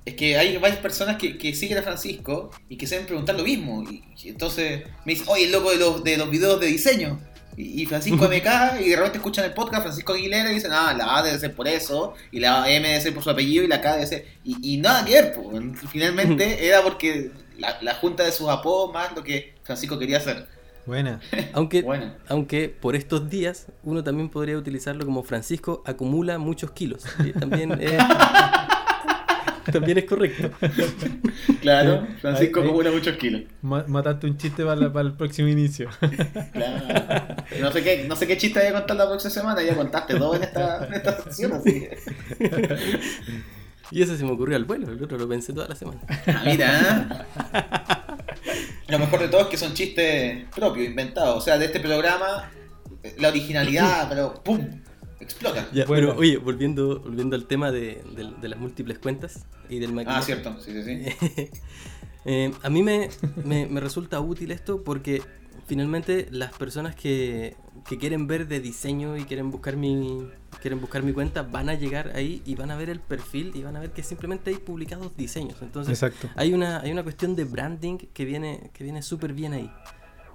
es que hay varias personas que, que siguen a Francisco y que saben preguntar lo mismo. Y, y entonces me dicen, oye, el loco de los, de los videos de diseño. Y, y Francisco MK, y de repente escuchan el podcast Francisco Aguilera y dicen, ah, la A debe ser por eso, y la M debe ser por su apellido, y la K debe ser. Y, y nada que ver, finalmente era porque la, la junta de sus apodos más lo que Francisco quería hacer. Buena. Aunque, Bueno. aunque por estos días uno también podría utilizarlo como Francisco acumula muchos kilos. Y también es, también es correcto. Claro, Francisco Ahí- ahí- acumula muchos kilos. Ma- mataste un chiste para, la- para el próximo inicio. Claro. No sé qué, no sé qué chiste voy a contar la próxima semana, ya contaste dos en esta, en esta sección, así. Y ese se me ocurrió al vuelo, el otro lo pensé toda la semana. Ah, mira. ¿eh? Lo mejor de todo es que son chistes propios, inventados. O sea, de este programa, la originalidad, pero ¡pum! Explota. Ya, Bueno. Pero oye, volviendo, volviendo al tema de, de- de las múltiples cuentas y del maquillaje. Ah, cierto, sí, sí, sí. Eh, a mí me, me- me resulta útil esto porque finalmente las personas que, que quieren ver de diseño y quieren buscar mi quieren buscar mi cuenta van a llegar ahí y van a ver el perfil y van a ver que simplemente hay publicados diseños. Entonces Exacto. hay una, hay una cuestión de branding que viene, que viene súper bien ahí.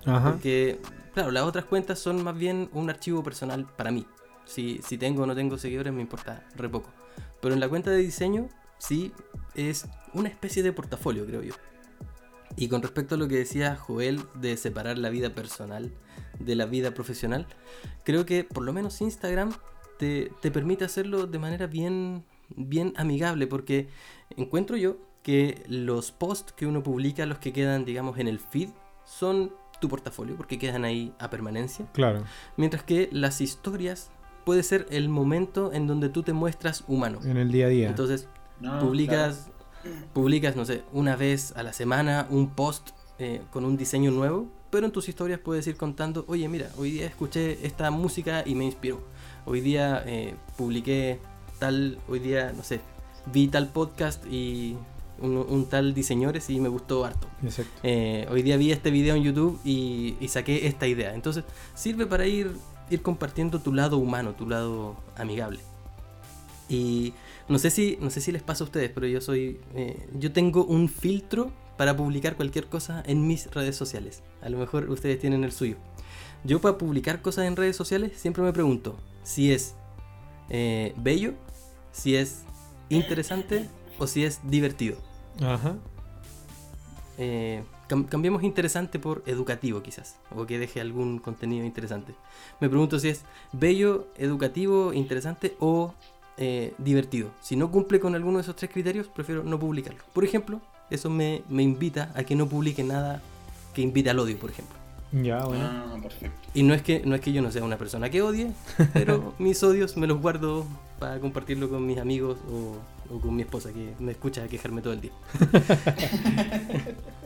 Ajá. Porque, claro, las otras cuentas son más bien un archivo personal para mí. Si, si tengo o no tengo seguidores me importa re poco. Pero en la cuenta de diseño sí es una especie de portafolio, creo yo. Y con respecto a lo que decía Joel de separar la vida personal de la vida profesional, creo que por lo menos Instagram te, te permite hacerlo de manera bien, bien amigable, porque encuentro yo que los posts que uno publica, los que quedan, digamos, en el feed, son tu portafolio, porque quedan ahí a permanencia. Claro. Mientras que las historias puede ser el momento en donde tú te muestras humano. En el día a día. Entonces, No, publicas, publicas, no sé, una vez a la semana un post eh, con un diseño nuevo, pero en tus historias puedes ir contando, oye, mira, hoy día escuché esta música y me inspiró. Hoy día eh, publiqué tal, hoy día, no sé, vi tal podcast y un, un tal diseñadores y me gustó harto. Exacto. Eh, hoy día vi este video en YouTube y, y saqué esta idea. Entonces, sirve para ir, ir compartiendo tu lado humano, tu lado amigable. Y no sé si, no sé si les pasa a ustedes, pero yo soy. eh, yo tengo un filtro para publicar cualquier cosa en mis redes sociales. A lo mejor ustedes tienen el suyo. Yo para publicar cosas en redes sociales siempre me pregunto si es eh, bello, si es interesante o si es divertido. Ajá. Eh, cam- cambiemos interesante por educativo quizás, o que deje algún contenido interesante. Me pregunto si es bello, educativo, interesante o eh, divertido. Si no cumple con alguno de esos tres criterios, prefiero no publicarlo. Por ejemplo, eso me, me invita a que no publique nada que invite al odio, por ejemplo. Ya, bueno. Ah, perfecto. Y no es que no es que yo no sea una persona que odie, pero mis odios me los guardo para compartirlo con mis amigos o, o con mi esposa que me escucha quejarme todo el día.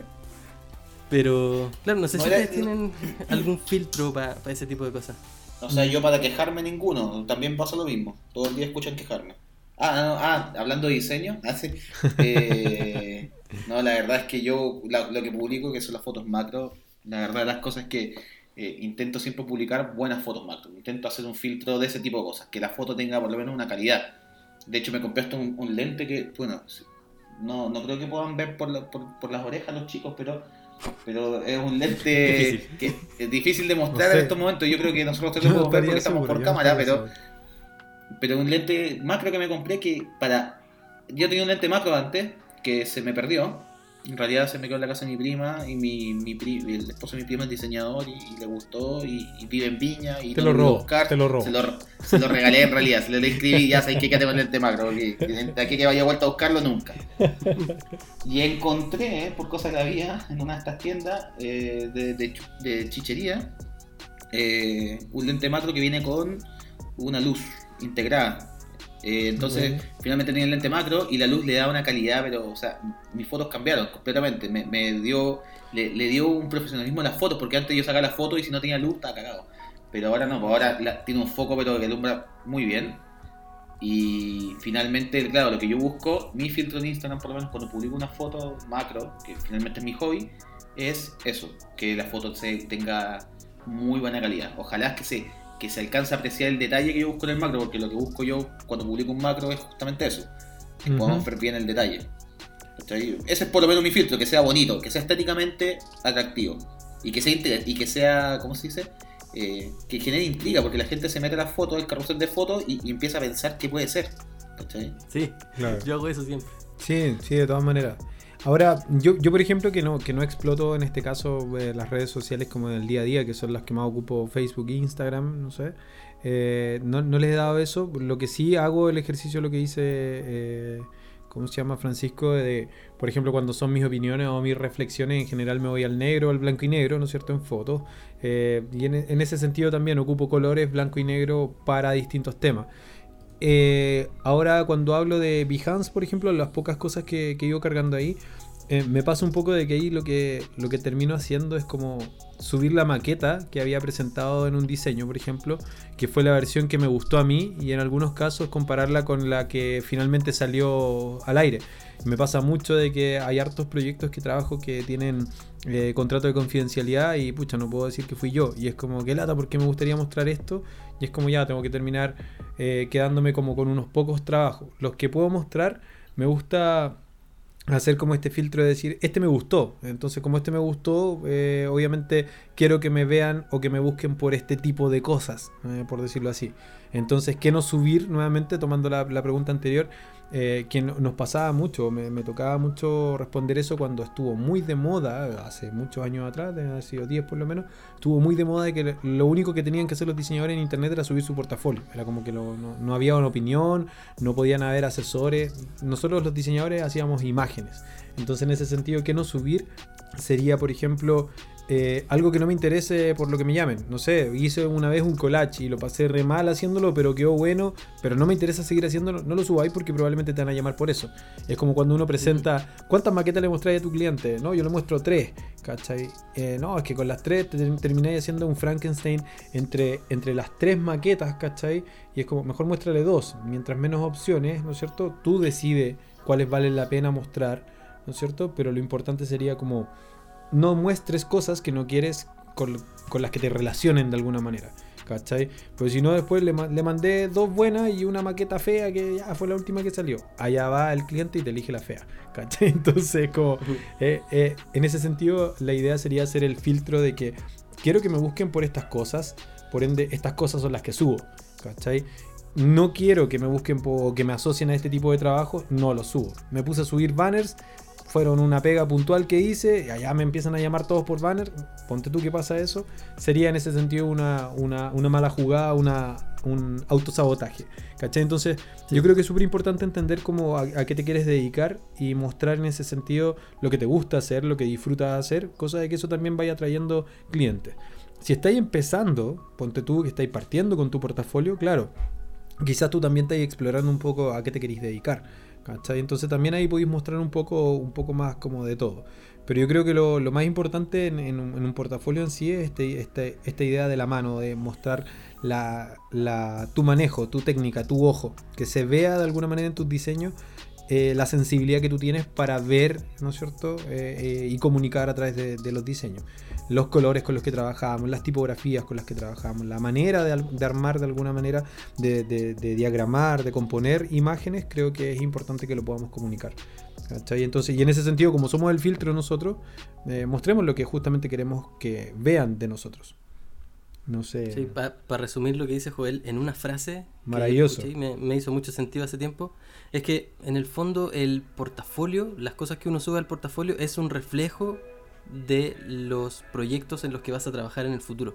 pero, claro, no sé No, si ustedes tienen algún filtro para ese tipo de cosas. O sea, yo para quejarme ninguno, también pasa lo mismo. Todo el día escuchan quejarme. Ah, no, ah hablando de diseño, ah, sí. Eh, no, la verdad es que yo la- lo que publico, que son las fotos macro, la verdad de las cosas es que eh, intento siempre publicar buenas fotos macro. Intento hacer un filtro de ese tipo de cosas, que la foto tenga por lo menos una calidad. De hecho, me compré hasta un, un lente que, bueno, no, no creo que puedan ver por, la- por, por las orejas los chicos, pero pero es un lente Difícil. que es difícil de mostrar No sé. en estos momentos. Yo creo que nosotros tenemos que estaría porque estamos por cámara, pero pero un lente macro que me compré que para. Yo tenía un lente macro antes que se me perdió. En realidad se me quedó en la casa de mi prima y mi, mi pri- el esposo de mi prima es diseñador y, y le gustó y, y vive en Viña y Te no lo robó, buscar. te lo robó. Se lo, se lo regalé en realidad, se lo le escribí y ya sabéis que quédate con el lente macro, porque de aquí que vaya vuelta a buscarlo nunca. Y encontré, por cosa que había en una de estas tiendas eh, de, de de chichería, eh, un lente macro que viene con una luz integrada. Eh, entonces, finalmente tenía el lente macro y la luz le da una calidad, pero, o sea, mis fotos cambiaron completamente. Me, me dio, le, le dio un profesionalismo a las fotos, porque antes yo sacaba las fotos y si no tenía luz estaba cagado. Pero ahora no, pues ahora la- tiene un foco, pero que alumbra muy bien. Y finalmente, claro, lo que yo busco, mi filtro en Instagram, por lo menos cuando publico una foto macro, que finalmente es mi hobby, es eso, que la foto se tenga muy buena calidad. Ojalá que se, que se alcance a apreciar el detalle que yo busco en el macro, porque lo que busco yo cuando publico un macro es justamente eso, que Ujú. podamos ver bien el detalle. ¿Cachai? Ese es por lo menos mi filtro, que sea bonito, que sea estéticamente atractivo y que sea, y que sea ¿cómo se dice? Eh, que genere intriga, porque la gente se mete a la foto, el carrusel de fotos y, y empieza a pensar qué puede ser. ¿cachai? Sí, Claro. yo hago eso siempre. Sí, sí, de todas maneras. Ahora, yo, yo por ejemplo, que no, que no exploto en este caso eh, las redes sociales como en el día a día, que son las que más ocupo Facebook Instagram, no sé. eh, no, no les he dado eso. Lo que sí hago el ejercicio, lo que dice, eh, ¿cómo se llama Francisco? De, por ejemplo, cuando son mis opiniones o mis reflexiones, en general me voy al negro, al blanco y negro, ¿no es cierto? En fotos. Eh, y en, en ese sentido también ocupo colores blanco y negro para distintos temas. Eh, ahora cuando hablo de Behance, por ejemplo, las pocas cosas que, que ido cargando ahí, eh, me pasa un poco de que ahí lo que, lo que termino haciendo es como subir la maqueta que había presentado en un diseño, por ejemplo, que fue la versión que me gustó a mí y en algunos casos compararla con la que finalmente salió al aire. Me pasa mucho de que hay hartos proyectos que trabajo que tienen eh, contrato de confidencialidad y pucha, no puedo decir que fui yo. Y es como que lata porque me gustaría mostrar esto y es como ya, tengo que terminar eh, quedándome como con unos pocos trabajos. Los que puedo mostrar, me gusta hacer como este filtro de decir, este me gustó. Entonces, como este me gustó, eh, obviamente quiero que me vean o que me busquen por este tipo de cosas, eh, por decirlo así. Entonces, ¿qué no subir nuevamente? Tomando la, pregunta anterior, eh, que no- nos pasaba mucho, me, tocaba mucho responder eso cuando estuvo muy de moda, hace muchos años atrás, debe haber sido 10 por lo menos, estuvo muy de moda de que lo único que tenían que hacer los diseñadores en internet era subir su portafolio. Era como que lo- no, no había una opinión, no podían haber asesores. Nosotros los diseñadores hacíamos imágenes. Entonces en ese sentido, que no subir sería, por ejemplo, eh, algo que no me interese por lo que me llamen. No sé, hice una vez un collage y lo pasé re mal haciéndolo, pero quedó bueno, pero no me interesa seguir haciéndolo, no lo subáis porque probablemente te van a llamar por eso. Es como cuando uno presenta, ¿cuántas maquetas le mostráis a tu cliente? No, yo le muestro tres, ¿cachai? Eh, no, es que con las tres te ter- termináis haciendo un Frankenstein entre, entre las tres maquetas, ¿cachai? Y es como, mejor muéstrale dos, mientras menos opciones, ¿no es cierto? Tú decides cuáles valen la pena mostrar, ¿no es cierto? Pero lo importante sería como no muestres cosas que no quieres con, con las que te relacionen de alguna manera. ¿Cachai? Pues si no, después le, le mandé dos buenas y una maqueta fea que ya fue la última que salió. Allá va el cliente y te elige la fea. ¿Cachai? Entonces, como, eh, eh, en ese sentido, la idea sería hacer el filtro de que quiero que me busquen por estas cosas, por ende, estas cosas son las que subo. ¿Cachai? No quiero que me busquen o que me asocien a este tipo de trabajo, no lo subo. Me puse a subir banners, fueron una pega puntual que hice, y allá me empiezan a llamar todos por banner, ponte tú que pasa eso, sería en ese sentido una, una, una mala jugada, una, un autosabotaje. ¿Cachai? Entonces, yo creo que es súper importante entender cómo a, a, qué te quieres dedicar y mostrar en ese sentido lo que te gusta hacer, lo que disfrutas hacer, cosa de que eso también vaya trayendo clientes. Si estáis empezando, ponte tú que estáis partiendo con tu portafolio, claro, quizás tú también estáis explorando un poco a qué te queréis dedicar. ¿Cachai? Entonces también ahí podéis mostrar un poco, un poco más como de todo. Pero yo creo que lo, más importante en, un, portafolio en sí es este, este, esta idea de la mano, de mostrar tu manejo, tu técnica, tu ojo, que se vea de alguna manera en tus diseños eh, la sensibilidad que tú tienes para ver, ¿no es cierto? Eh, eh, y comunicar a través de, de, los diseños. Los colores con los que trabajamos, las tipografías con las que trabajamos, la manera de, de armar de alguna manera, de, de, diagramar, de componer imágenes, creo que es importante que lo podamos comunicar. ¿cachai? Entonces, y en ese sentido, como somos el filtro nosotros, mostremos lo que justamente queremos que vean de nosotros. No sé. Sí, para pa resumir lo que dice Joel en una frase. Maravilloso. Que me, me, hizo mucho sentido hace tiempo. Es que en el fondo el portafolio, las cosas que uno sube al portafolio, es un reflejo de los proyectos en los que vas a trabajar en el futuro.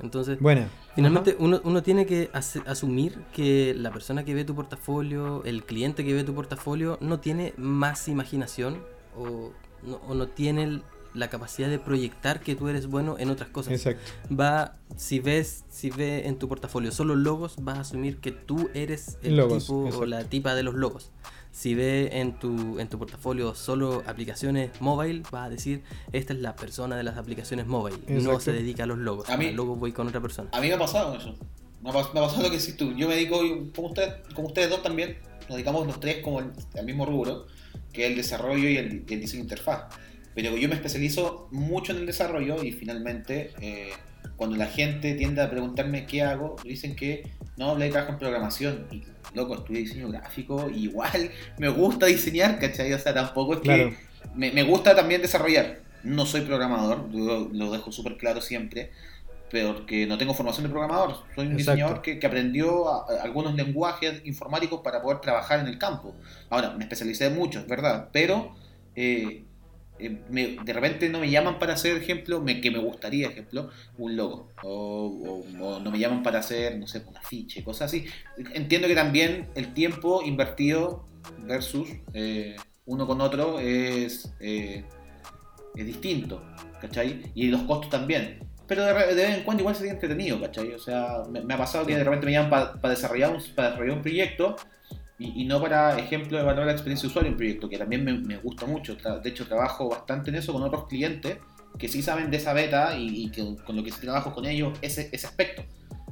Entonces, bueno, finalmente uno, uno, tiene que as asumir que la persona que ve tu portafolio, el cliente que ve tu portafolio, no tiene más imaginación o no, o no tiene el, la capacidad de proyectar que tú eres bueno en otras cosas. Exacto. Va, si ves, si ve en tu portafolio solo logos, vas a asumir que tú eres el logos, tipo exacto. o la tipa de los logos. Si ve en tu, en tu portafolio solo aplicaciones mobile, vas a decir, esta es la persona de las aplicaciones mobile. Exacto. No se dedica a los logos. A mí- los logos voy con otra persona. A mí me ha pasado eso. Me ha, pas- me ha pasado lo que decís tú. Yo me dedico, como ustedes, como ustedes dos también, nos dedicamos los tres como el- al mismo rubro, que es el desarrollo y el, y el diseño de interfaz. Pero yo me especializo mucho en el desarrollo y finalmente, eh, cuando la gente tiende a preguntarme qué hago, dicen que no, Blake trabaja en programación. Y loco, estudié diseño gráfico, y igual me gusta diseñar, ¿cachai? O sea, tampoco es Claro. que. Me, me gusta también desarrollar. No soy programador, yo lo dejo súper claro siempre porque no tengo formación de programador. Soy un Exacto. diseñador que, que aprendió a- a algunos lenguajes informáticos para poder trabajar en el campo. Ahora, me especialicé mucho, es verdad, pero eh, me- de repente no me llaman para hacer, ejemplo, me, que me gustaría, ejemplo, un logo. O, o- o no me llaman para hacer, no sé, un afiche, cosas así. Entiendo que también el tiempo invertido versus eh, uno con otro es, eh, es distinto, ¿cachai? Y los costos también. Pero de, de vez en cuando igual sería entretenido, ¿cachai? O sea, me, me ha pasado que de repente me llaman para desarrollar, un, para desarrollar un proyecto y, y no para, ejemplo, evaluar la experiencia de usuario en un proyecto, que también me, me gusta mucho. De hecho, trabajo bastante en eso con otros clientes que sí saben de esa beta y, y que con lo que sí trabajo con ellos ese, ese aspecto.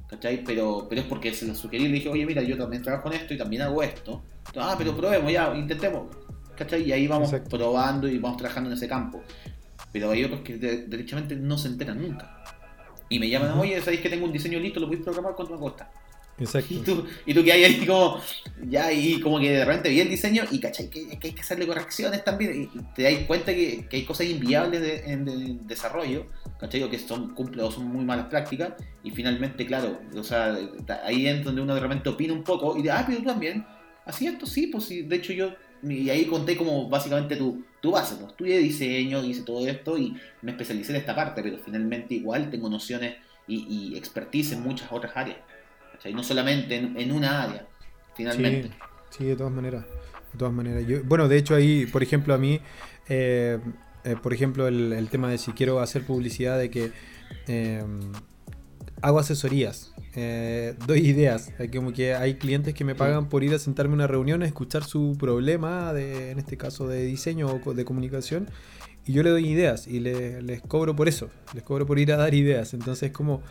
¿Cachai? Pero, pero es porque se lo sugerí y le dije, oye, mira, yo también trabajo en esto y también hago esto. Ah, pero probemos, ya, intentemos. ¿Cachai? Y ahí vamos Exacto. probando y vamos trabajando en ese campo. Pero hay otros que de- derechamente no se enteran nunca. Y me llaman, oye, ¿sabéis que tengo un diseño listo? ¿Lo podéis programar? ¿Cuánto me cuesta? Y tú, y tú que hay ahí como, ya, y como que de repente vi el diseño y cachai que, que hay que hacerle correcciones también. Y te das cuenta que, que hay cosas inviables de- en de desarrollo, cachai, o que son, cumple, o son muy malas prácticas. Y finalmente, claro, o sea, ahí es donde uno de repente opina un poco y dice, ah, pero tú también, así esto, sí, pues sí, de hecho yo. Y ahí conté como básicamente tu, tu base, pues estudié diseño, hice todo esto y me especialicé en esta parte, pero finalmente igual tengo nociones y, y expertise en muchas otras áreas. ¿Cachai? No solamente en, en una área, finalmente. Sí, sí, de todas maneras. De todas maneras. Yo, bueno, de hecho ahí, por ejemplo, a mí, eh, eh, por ejemplo, el, el tema de si quiero hacer publicidad, de que eh, hago asesorías, eh, doy ideas. Hay como que hay clientes que me pagan por ir a sentarme a una reunión a escuchar su problema, de, en este caso de diseño o de comunicación, y yo le doy ideas y le- les cobro por eso, les cobro por ir a dar ideas. Entonces, como,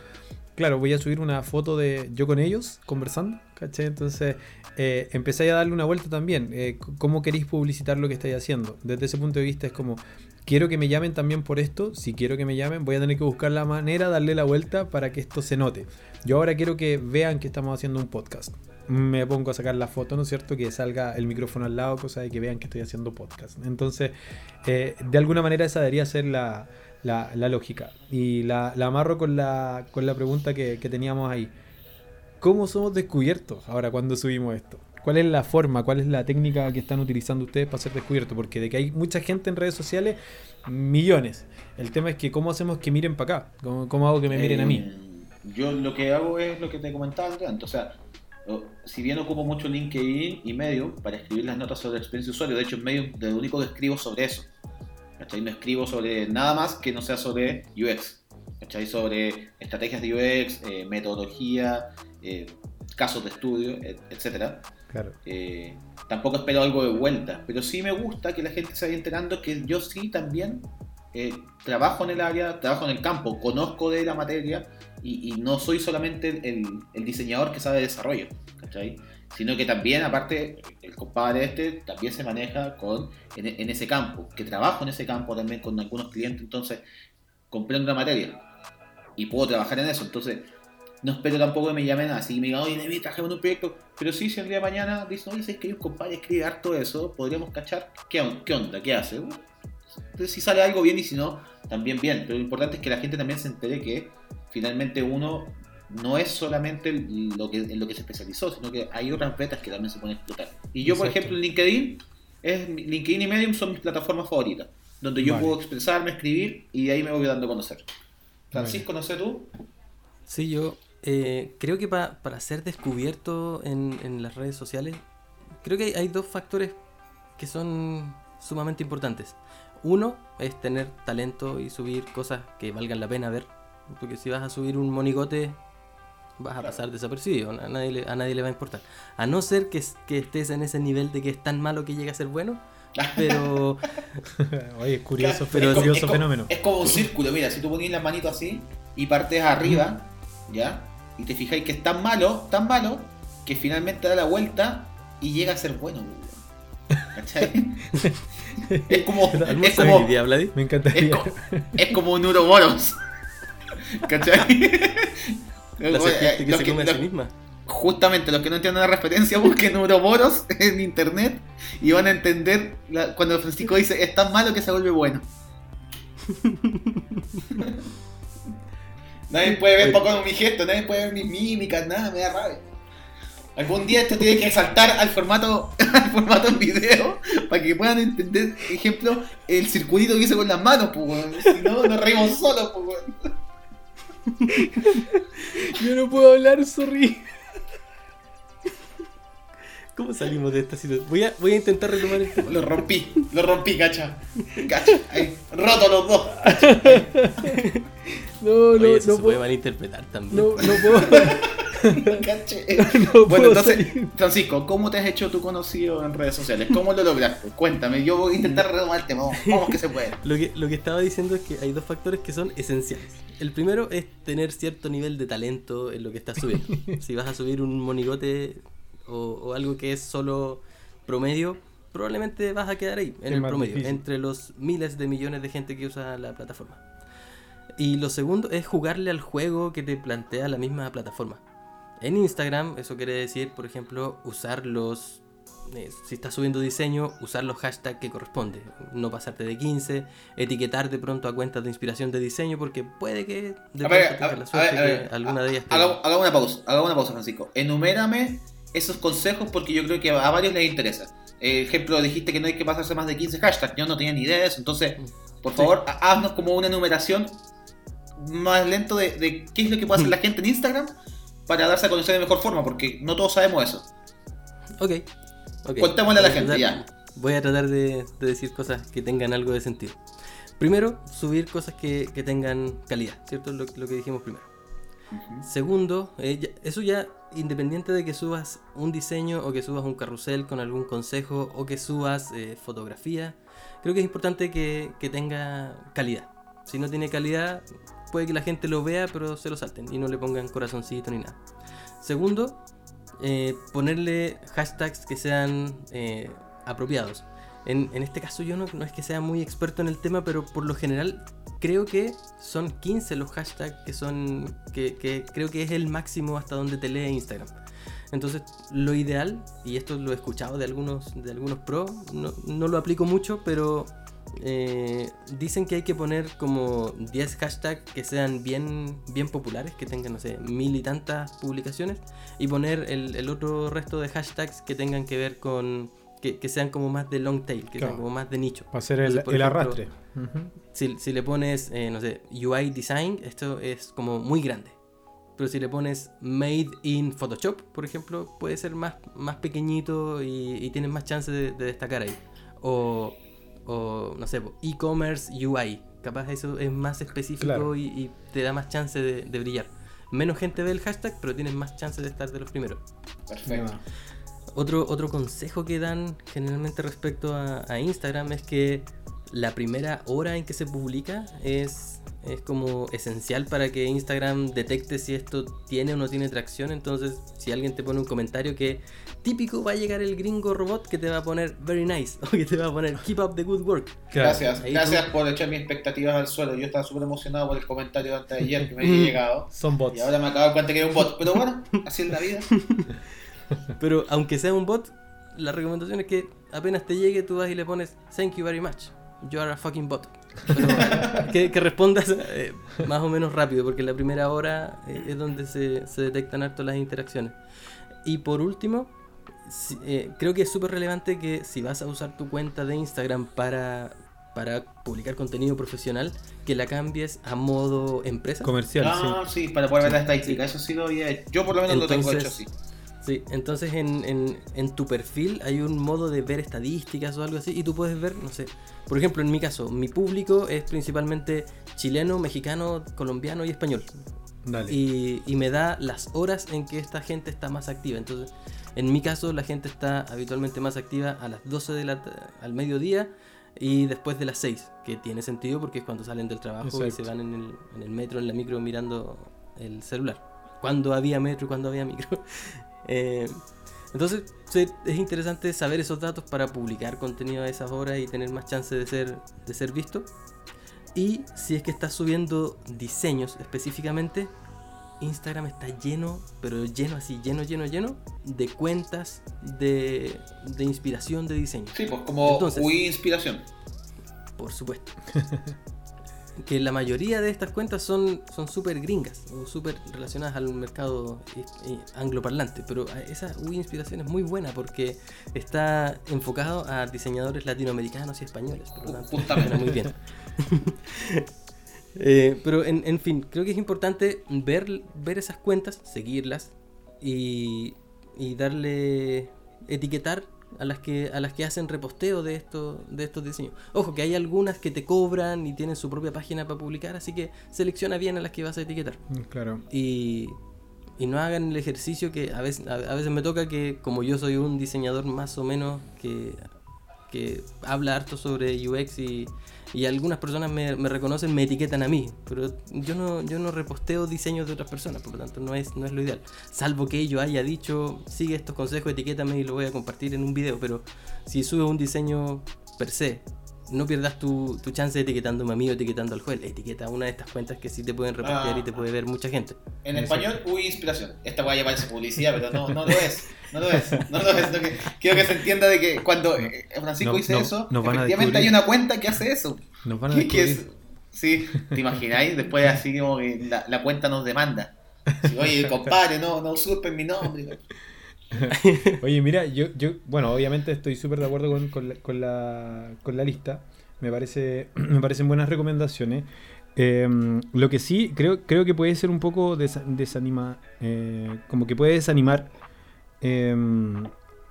claro, voy a subir una foto de yo con ellos conversando, ¿cachai? Entonces, eh, empecé a darle una vuelta también. eh, ¿Cómo queréis publicitar lo que estáis haciendo? Desde ese punto de vista es como, quiero que me llamen también por esto. Si quiero que me llamen, voy a tener que buscar la manera, darle la vuelta para que esto se note. Yo ahora quiero que vean que estamos haciendo un podcast. Me pongo a sacar la foto, ¿no es cierto? Que salga el micrófono al lado, cosa de que vean que estoy haciendo podcast. Entonces, eh, de alguna manera esa debería ser la, la- la lógica. Y la, la amarro con la, con la pregunta que, que teníamos ahí. ¿Cómo somos descubiertos ahora cuando subimos esto? cuál es la forma, cuál es la técnica que están utilizando ustedes para ser descubiertos, porque de que hay mucha gente en redes sociales, millones. El tema es que cómo hacemos que miren para acá, cómo, cómo hago que me miren a mí. Eh, Yo lo que hago es lo que te comentaba antes, si bien ocupo mucho LinkedIn y Medium para escribir las notas sobre experiencia de usuario, de hecho en Medium lo único que escribo sobre eso. ¿Cachai? No escribo sobre nada más que no sea sobre UX. ¿cachai? Sobre estrategias de UX, eh, metodología, eh, casos de estudio, et- etcétera. Claro. Eh, tampoco espero algo de vuelta, pero sí me gusta que la gente se vaya enterando que yo sí también trabajo en el área, trabajo en el campo, conozco de la materia y, y no soy solamente el, el diseñador que sabe de desarrollo, ¿cachai? Sino que también, aparte, el compadre este también se maneja con, en, en ese campo, que trabajo en ese campo también con algunos clientes, entonces comprendo la materia y puedo trabajar en eso, entonces no espero tampoco que me llamen así y me digan, oye, David, trabajemos en un proyecto. Pero sí, si el día de mañana dicen, oye, si es que hay un compadre escribe harto eso, podríamos cachar qué, qué onda, qué hace. Bueno, Entonces, si sale algo bien y si no, también bien. Pero lo importante es que la gente también se entere que finalmente uno no es solamente lo que, en lo que se especializó, sino que hay otras betas que también se pueden explotar. Y yo, por ejemplo, en LinkedIn, es, LinkedIn y Medium son mis plataformas favoritas, donde yo Vale. puedo expresarme, escribir y de ahí me voy dando a conocer. Francisco, no sé tú. Sí, yo eh, creo que pa- para ser descubierto en, en las redes sociales, creo que hay, hay dos factores que son sumamente importantes. Uno es tener talento y subir cosas que valgan la pena ver, porque si vas a subir un monigote vas a pasar desapercibido, a nadie, le, a nadie le va a importar. A no ser que, es- que estés en ese nivel de que es tan malo que llega a ser bueno, pero Oye, es curioso, Pero pero es- curioso como, fenómeno. es como un círculo, mira, si tú pones las manitos así y partes arriba, ¿ya? Y te fijáis que es tan malo, tan malo, que finalmente da la vuelta y llega a ser bueno. ¿Cachai? es como, es como, Vladi. Me es, encantaría. co- es como un uroboros. ¿Cachai? La serpiente que Los se que- come a los- sí misma. Justamente, los que no entienden la referencia, busquen Uroboros en internet y van a entender la- cuando Francisco dice es tan malo que se vuelve bueno. nadie puede ver poco mi gesto, nadie puede ver mis mímicas, nada, me da rabia. Algún día esto tiene que saltar al formato, al formato en video para que puedan entender, ejemplo, el circulito que hice con las manos, pues, si no, nos reímos solos, pues. Yo no puedo hablar, sorry. ¿Cómo salimos de esta situación? Voy a, voy a intentar retomar el tema. Lo rompí, lo rompí, cacha. Cacha, ahí, roto los dos. No, no, Oye, eso no se puede puedo. malinterpretar también. No, no puedo. Caché. no Bueno, entonces, salir. Francisco, ¿cómo te has hecho tu conocido en redes sociales? ¿Cómo lo lograste? Cuéntame, yo voy a intentar retomar el tema. Vamos, vamos que se puede. Lo que, lo que estaba diciendo es que hay dos factores que son esenciales. El primero es tener cierto nivel de talento en lo que estás subiendo. si vas a subir un monigote o, o algo que es solo promedio, probablemente vas a quedar ahí, en el promedio, difícil. entre los miles de millones de gente que usa la plataforma. Y lo segundo es jugarle al juego que te plantea la misma plataforma. En Instagram, eso quiere decir, por ejemplo, usar los. eh, si estás subiendo diseño, usar los hashtags que corresponde. No pasarte de 15, etiquetar de pronto a cuentas de inspiración de diseño, porque puede que de A pronto ver, tengas a- la a suerte ver, a que ver, alguna de ellas Haga, haga una pausa, haga una pausa, Francisco. Enumérame esos consejos porque yo creo que a varios les interesa. Eh, ejemplo, dijiste que no hay que pasarse más de 15 hashtags. Yo no tenía ni idea de eso. Entonces, por Sí. favor, ha- haznos como una enumeración más lento de, de qué es lo que puede hacer la gente en Instagram para darse a conocer de mejor forma, porque no todos sabemos eso. Ok. ok. Contémosle a la gente, tratar- ya. Voy a tratar de, de decir cosas que tengan algo de sentido. Primero, subir cosas que, que tengan calidad, ¿cierto? Lo, lo que dijimos primero. Segundo, eh, ya- eso ya independiente de que subas un diseño o que subas un carrusel con algún consejo o que subas eh, fotografía, creo que es importante que, que tenga calidad. Si no tiene calidad, puede que la gente lo vea, pero se lo salten y no le pongan corazoncito ni nada. Segundo, eh, ponerle hashtags que sean eh, apropiados. En, este caso yo no, no es que sea muy experto en el tema, pero por lo general creo que son 15 los hashtags que son, que, que creo que es el máximo hasta donde te lee Instagram. Entonces lo ideal, y esto lo he escuchado de algunos, de algunos pros, no, no lo aplico mucho, pero eh, dicen que hay que poner como 10 hashtags que sean bien, bien populares, que tengan, no sé, mil y tantas publicaciones, y poner el, el otro resto de hashtags que tengan que ver con. que, que sean como más de long tail, que Claro. sean como más de nicho. Va a ser el, Entonces, el ejemplo, arrastre. Si, si le pones, eh, no sé, UI design, esto es como muy grande. Pero si le pones made in Photoshop, por ejemplo, puede ser más, más pequeñito y, y tienes más chance de, de destacar ahí. O, o, no sé, e-commerce UI. Capaz eso es más específico Claro. y, y te da más chance de, de brillar. Menos gente ve el hashtag, pero tienes más chance de estar de los primeros. Perfecto. Otro, otro consejo que dan generalmente respecto a, a Instagram es que la primera hora en que se publica es, es como esencial para que Instagram detecte si esto tiene o no tiene tracción. Entonces, si alguien te pone un comentario que típico va a llegar el gringo robot que te va a poner very nice o que te va a poner keep up the good work. Claro. Gracias, Ahí gracias tú- por echar mis expectativas al suelo. Yo estaba súper emocionado por el comentario de antes de ayer que me había llegado. Son bots. Y ahora me acabo de dar cuenta que era un bot. Pero bueno, así es la vida. Pero aunque sea un bot, la recomendación es que apenas te llegue tú vas y le pones thank you very much. You are a fucking bot. Pero que, que respondas eh, más o menos rápido, porque la primera hora eh, es donde se, se detectan harto las interacciones. Y por último, si- eh, creo que es súper relevante que si vas a usar tu cuenta de Instagram para, para publicar contenido profesional, que la cambies a modo empresa. Comercial, Ah, sí, para poder ver la estadística. Eso sí lo había hecho. Yo por lo menos lo tengo hecho Entonces, así. Sí, entonces en, en- en tu perfil hay un modo de ver estadísticas o algo así y tú puedes ver, no sé, por ejemplo en mi caso, mi público es principalmente chileno, mexicano, colombiano y español. sí. Dale. Y, y me da las horas en que esta gente está más activa. Entonces, en mi caso la gente está habitualmente más activa a las 12 de la, al mediodía y después de las 6, que tiene sentido porque es cuando salen del trabajo y se van en el, en el metro, en la micro mirando el celular. Cuando había metro y cuando había micro. Eh, entonces es interesante saber esos datos para publicar contenido a esas horas y tener más chance de ser, de ser visto. Y si es que estás subiendo diseños específicamente, Instagram está lleno, pero lleno así, lleno, lleno, lleno de cuentas de, de inspiración de diseño. Sí, pues como Entonces- UI inspiración. Por supuesto. que la mayoría de estas cuentas son son súper gringas o súper relacionadas al mercado eh, eh, angloparlante. Pero esa UI Inspiración es muy buena porque está enfocado a diseñadores latinoamericanos y españoles. Por lo tanto, Justamente. muy bien. Eh, pero en, en fin, creo que es importante ver, ver esas cuentas, seguirlas y, y darle etiquetar a las que a las que hacen reposteo de estos de estos diseños. Ojo que hay algunas que te cobran y tienen su propia página para publicar, así que selecciona bien a las que vas a etiquetar Mm, Claro. y, y no hagan el ejercicio que a veces, a, a veces me toca que como yo soy un diseñador más o menos que, que habla harto sobre UX y, y algunas personas me, reconocen, me etiquetan a mí, pero yo no, yo no reposteo diseños de otras personas, por lo tanto no es, no es lo ideal. Salvo que yo haya dicho, sigue estos consejos, etiquétame y lo voy a compartir en un video, pero si subes un diseño per se, no pierdas tu, tu chance etiquetándome a mí o etiquetando al juez. Etiqueta una de estas cuentas que sí te pueden repostear y te Ah. puede ver mucha gente. En español, UI inspiración. Esta va a llamarse publicidad, pero no, no lo es. No lo es. No lo es. Que- quiero que se entienda de que cuando eh, Francisco No, dice no, eso, efectivamente hay una cuenta que hace eso. Nos van a Que- que descubrir. es- sí, ¿te imagináis? Después así como que la, la cuenta nos demanda. Sí, Oye, compadre, no, no usurpen mi nombre. Oye, mira, yo, yo bueno, obviamente estoy súper de acuerdo con, con la, con, la, lista. Me, parece, me parecen buenas recomendaciones. Eh, lo que sí, creo, creo que puede ser un poco desa- desanima, eh, como que puede desanimar eh,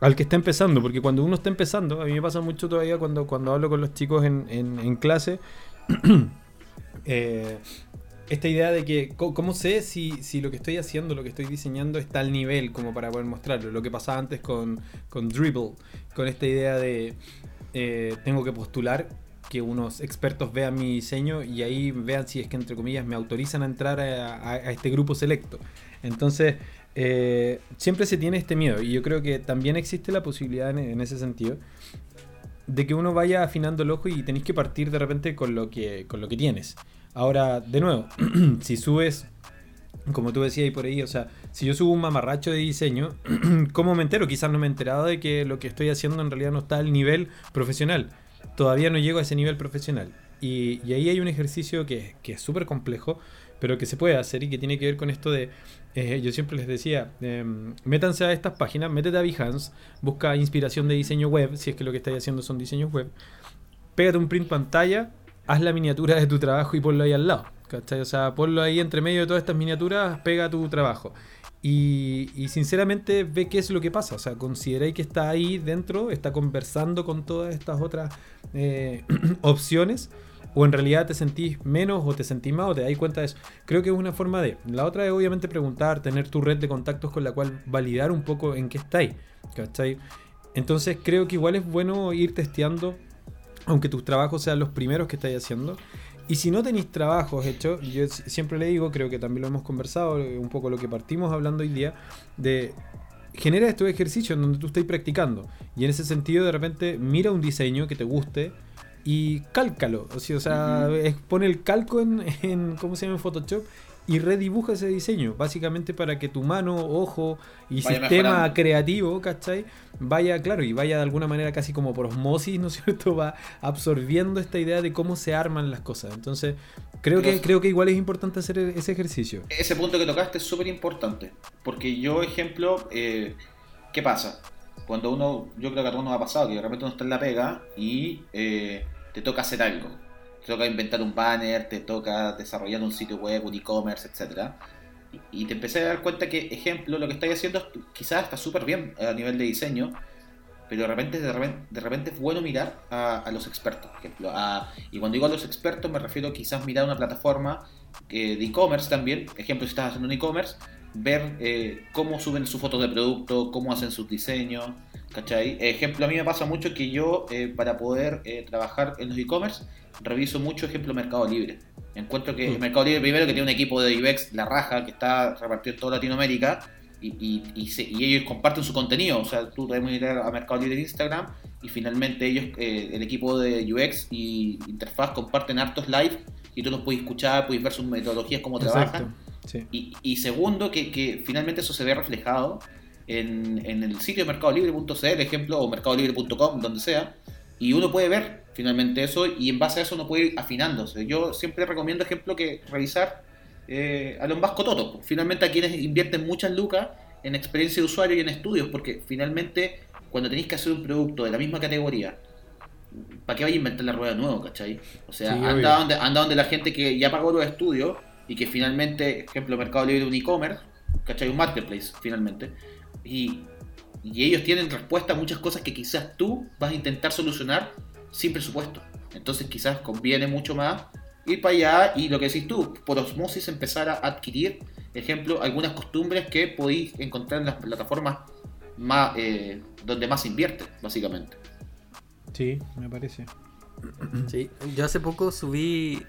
al que está empezando, porque cuando uno está empezando, a mí me pasa mucho todavía cuando, cuando hablo con los chicos en, en, en clase, eh, esta idea de que, ¿cómo sé si, si lo que estoy haciendo, lo que estoy diseñando está al nivel como para poder mostrarlo? Lo que pasaba antes con, con Dribble, con esta idea de eh, tengo que postular que unos expertos vean mi diseño y ahí vean si es que, entre comillas, me autorizan a entrar a este grupo selecto. Entonces, eh, siempre se tiene este miedo y yo creo que también existe la posibilidad en, en ese sentido de que uno vaya afinando el ojo y tenéis que partir de repente con lo que, con lo que tienes. Ahora, de nuevo, si subes, como tú decías ahí por ahí, o sea, si yo subo un mamarracho de diseño, ¿cómo me entero? Quizás no me he enterado de que lo que estoy haciendo en realidad no está al nivel profesional. todavía no llego a ese nivel profesional. Y, ahí hay un ejercicio que, que es súper complejo, pero que se puede hacer y que tiene que ver con esto de, eh, yo siempre les decía, em, métanse a estas páginas, métete a Behance, busca inspiración de diseño web, si es que lo que estáis haciendo son diseños web, pégate un print pantalla, haz la miniatura de tu trabajo y ponlo ahí al lado. ¿cachai? O sea, ponlo ahí entre medio de todas estas miniaturas, pega tu trabajo. Y, sinceramente ve qué es lo que pasa. O sea, consideráis que está ahí dentro, está conversando con todas estas otras eh, opciones o en realidad te sentís menos o te sentís más o te dais cuenta de eso. Creo que es una forma de. La otra es obviamente preguntar, tener tu red de contactos con la cual validar un poco en qué estáis. ¿Cachai? Entonces creo que igual es bueno ir testeando, aunque tus trabajos sean los primeros que estáis haciendo. Y si no tenéis trabajos hechos, yo siempre le digo, creo que también lo hemos conversado, eh, un poco lo que partimos hablando hoy día, de genera estos ejercicios en donde tú estés practicando. Y en ese sentido, de repente, mira un diseño que te guste, y cálcalo. O sea, o sea pone el calco en, en, ¿cómo se llama? en Photoshop y redibuja ese diseño. Básicamente para que tu mano, ojo y vaya sistema mejorando. creativo, ¿cachai? Vaya, claro, y vaya de alguna manera casi como por osmosis, ¿no es cierto? Va absorbiendo esta idea de cómo se arman las cosas. Entonces, creo, que, creo que igual es importante hacer ese ejercicio. Ese punto que tocaste es súper importante. Porque yo, ejemplo, eh, ¿qué pasa? cuando uno, yo creo que a todo uno ha pasado, que de repente uno está en la pega y eh, te toca hacer algo. Te toca inventar un banner, te toca desarrollar un sitio web, un e-commerce, etc. Y, te empecé a dar cuenta que, ejemplo, lo que estáis haciendo quizás está súper bien a nivel de diseño, pero de repente, de repente, de repente es bueno mirar a, a los expertos, ejemplo. A, y cuando digo a los expertos me refiero quizás mirar una plataforma eh, de e-commerce también. Ejemplo, si estás haciendo un e-commerce, ver eh, cómo suben sus fotos de producto, cómo hacen sus diseños, ¿cachai? Ejemplo, a mí me pasa mucho que yo, eh, para poder eh, trabajar en los e-commerce, reviso mucho ejemplo Mercado Libre. Encuentro que mm. Mercado Libre, primero, que tiene un equipo de UX, La Raja, que está repartido en toda Latinoamérica, y, y, y, se, y ellos comparten su contenido. O sea, tú debes ir a Mercado Libre de Instagram, y finalmente ellos, eh, el equipo de UX y interfaz, comparten hartos live, y tú los puedes escuchar, puedes ver sus metodologías, cómo Exacto. trabajan. Sí. Y, y, segundo, que, que, finalmente eso se ve reflejado en, en el sitio de mercadolibre.cl, ejemplo, o mercadolibre.com, donde sea, y uno puede ver finalmente eso y en base a eso uno puede ir afinándose. Yo siempre recomiendo, ejemplo, que revisar eh, a los más cototos, finalmente a quienes invierten muchas lucas en experiencia de usuario y en estudios, porque finalmente cuando tenéis que hacer un producto de la misma categoría, ¿para qué vais a inventar la rueda de nuevo, cachai? O sea, sí, anda, donde, anda donde la gente que ya pagó los estudios y que finalmente, ejemplo, Mercado Libre un e-commerce, ¿cachai? Un marketplace, finalmente. Y, y, ellos tienen respuesta a muchas cosas que quizás tú vas a intentar solucionar sin presupuesto. Entonces quizás conviene mucho más ir para allá y lo que decís tú, por osmosis empezar a adquirir, ejemplo, algunas costumbres que podéis encontrar en las plataformas más, eh, donde más invierte, básicamente. Sí, me parece. Sí, yo hace poco subí,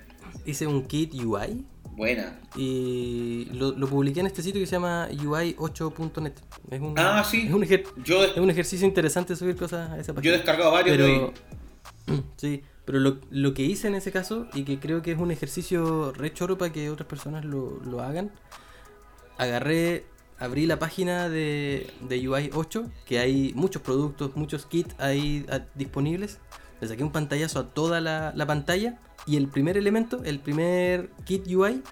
hice un kit UI Buena. Y lo, lo, publiqué en este sitio que se llama UI8.net. Es un, ah, sí. Es un, ejer yo es un, ejercicio interesante subir cosas a esa página. Yo he descargado varios pero, de Sí, pero lo, lo, que hice en ese caso, y que creo que es un ejercicio re choro para que otras personas lo, lo hagan, agarré, abrí la página de, de UI8, que hay muchos productos, muchos kits ahí a, disponibles. Le saqué un pantallazo a toda la, la pantalla y el primer elemento, el primer kit UI,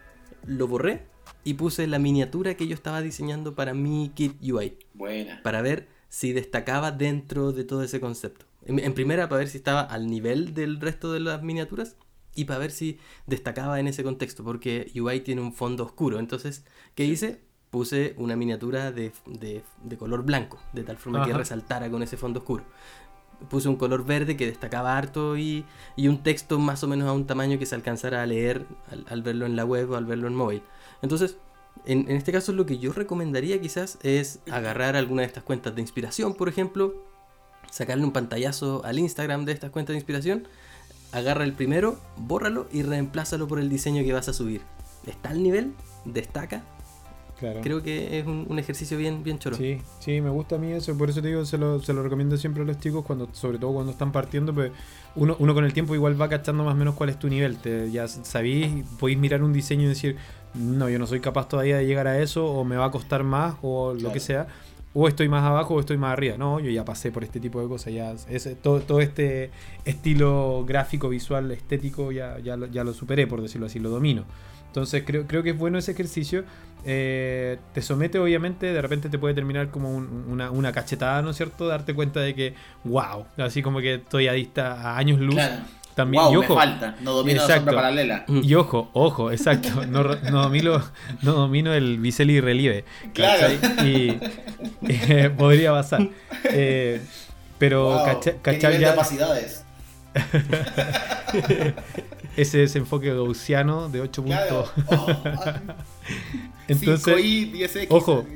lo borré y puse la miniatura que yo estaba diseñando para mi kit UI. Buena. Para ver si destacaba dentro de todo ese concepto. En, en, primera, para ver si estaba al nivel del resto de las miniaturas y para ver si destacaba en ese contexto, porque UI tiene un fondo oscuro. Entonces, ¿qué hice? Puse una miniatura de, de, de color blanco, de tal forma Ajá. que resaltara con ese fondo oscuro puse un color verde que destacaba harto y, y, un texto más o menos a un tamaño que se alcanzara a leer al, al verlo en la web o al verlo en móvil. Entonces, en, en, este caso lo que yo recomendaría quizás es agarrar alguna de estas cuentas de inspiración, por ejemplo, sacarle un pantallazo al Instagram de estas cuentas de inspiración, agarra el primero, bórralo y reemplázalo por el diseño que vas a subir. Está al nivel, destaca, Claro. Creo que es un, un, ejercicio bien, bien choro. Sí, sí, me gusta a mí eso. Por eso te digo, se lo, se lo recomiendo siempre a los chicos, cuando, sobre todo cuando están partiendo. Pues uno, uno con el tiempo igual va cachando más o menos cuál es tu nivel. Te, ya sabéis, podéis mirar un diseño y decir, no, yo no soy capaz todavía de llegar a eso, o me va a costar más, o lo claro. que sea. O estoy más abajo o estoy más arriba. No, yo ya pasé por este tipo de cosas. Ya ese, todo, todo este estilo gráfico, visual, estético, ya, ya, lo, ya lo superé, por decirlo así, lo domino. Entonces creo, creo que es bueno ese ejercicio. Eh, te somete, obviamente, de repente te puede terminar como un- una, una cachetada, ¿no es cierto? Darte cuenta de que, wow, así como que estoy a, dista, a años luz. Claro. También, wow, y me ojo, falta. No domino la Exacto. sombra paralela. y ojo, ojo, exacto. No, no domino, no domino el bisel y relieve. Claro. Y eh, podría pasar. Eh, pero Wow, cachar nivel de ya capacidades. ese desenfoque gaussiano de 8 Claro. puntos. Oh, ah, Entonces, 5i, 10x. ojo.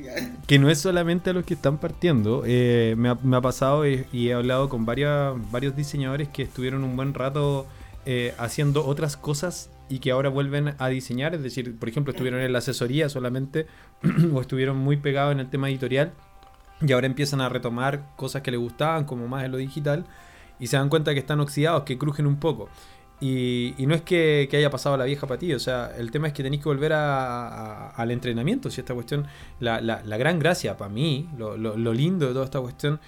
que no es solamente a los que están partiendo. eh, me, ha, me ha pasado y, y he hablado con varias, varios diseñadores que estuvieron un buen rato eh, haciendo otras cosas y que ahora vuelven a diseñar. Es decir, por ejemplo, estuvieron en la asesoría solamente o estuvieron muy pegados en el tema editorial y ahora empiezan a retomar cosas que les gustaban, como más en lo digital, y se dan cuenta que están oxidados, que crujen un poco. Y, y no es que, que haya pasado la vieja para ti, o sea, el tema es que tenéis que volver a- a- al entrenamiento. Si esta cuestión, la, la- la gran gracia para mí, lo, lo- lo lindo de toda esta cuestión,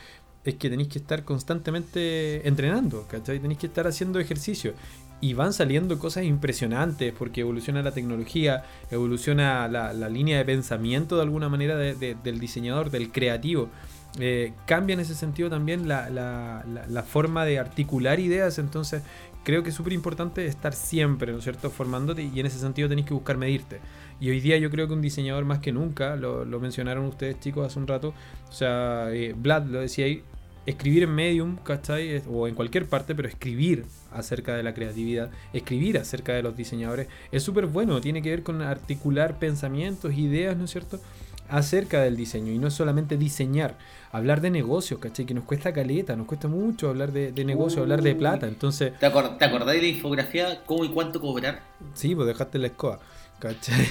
es que tenéis que estar constantemente entrenando, ¿cachai? Tenéis que estar haciendo ejercicio. Y van saliendo cosas impresionantes porque evoluciona la tecnología, evoluciona la, la línea de pensamiento de alguna manera de- de- del diseñador, del creativo. Eh, cambia en ese sentido también la, forma de articular ideas. Entonces, creo que es súper importante estar siempre, ¿no es cierto?, formándote y en ese sentido tenéis que buscar medirte. Y hoy día yo creo que un diseñador más que nunca, lo, mencionaron ustedes chicos hace un rato, o sea, eh, Vlad lo decía ahí, escribir en Medium, ¿cachai? O en cualquier parte, pero escribir acerca de la creatividad, escribir acerca de los diseñadores, es súper bueno, tiene que ver con articular pensamientos, ideas, ¿no es cierto? Acerca del diseño y no es solamente diseñar, hablar de negocios, ¿cachai? Que nos cuesta caleta, nos cuesta mucho hablar de, de negocios, hablar de plata, entonces, ¿Te, acor- ¿Te acordás de la infografía? ¿Cómo y cuánto cobrar? sí, pues dejaste la escoba, ¿cachai?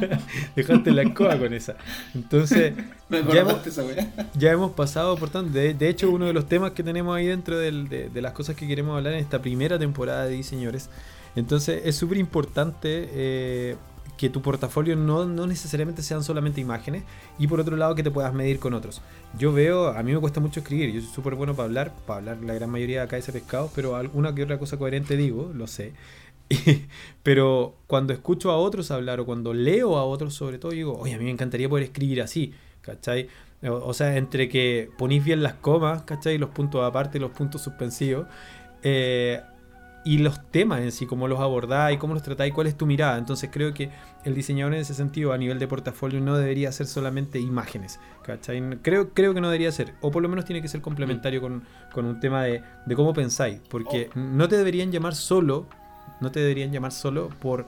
dejaste la escoba con esa. Entonces, Me Ya acordaste esa weá. ya hemos pasado por tanto. De, de hecho, uno de los temas que tenemos ahí dentro del- de, de las cosas que queremos hablar en esta primera temporada de Diseñores. Entonces, es súper importante eh, que tu portafolio no, no necesariamente sean solamente imágenes y por otro lado que te puedas medir con otros. Yo veo, a mí me cuesta mucho escribir, yo soy súper bueno para hablar, para hablar la gran mayoría de acá ese pescado, pero alguna que otra cosa coherente digo, lo sé. pero cuando escucho a otros hablar o cuando leo a otros sobre todo, digo, oye, a mí me encantaría poder escribir así, ¿cachai? O, sea, entre que ponéis bien las comas, ¿cachai? Los puntos aparte los puntos suspensivos. eh, y los temas en sí, cómo los abordáis, cómo los tratáis, cuál es tu mirada. Entonces creo que el diseñador en ese sentido, a nivel de portafolio, no debería ser solamente imágenes. ¿cachai? Creo, creo que no debería ser. O por lo menos tiene que ser complementario con, con un tema de, de cómo pensáis. Porque no te deberían llamar solo, no te deberían llamar solo por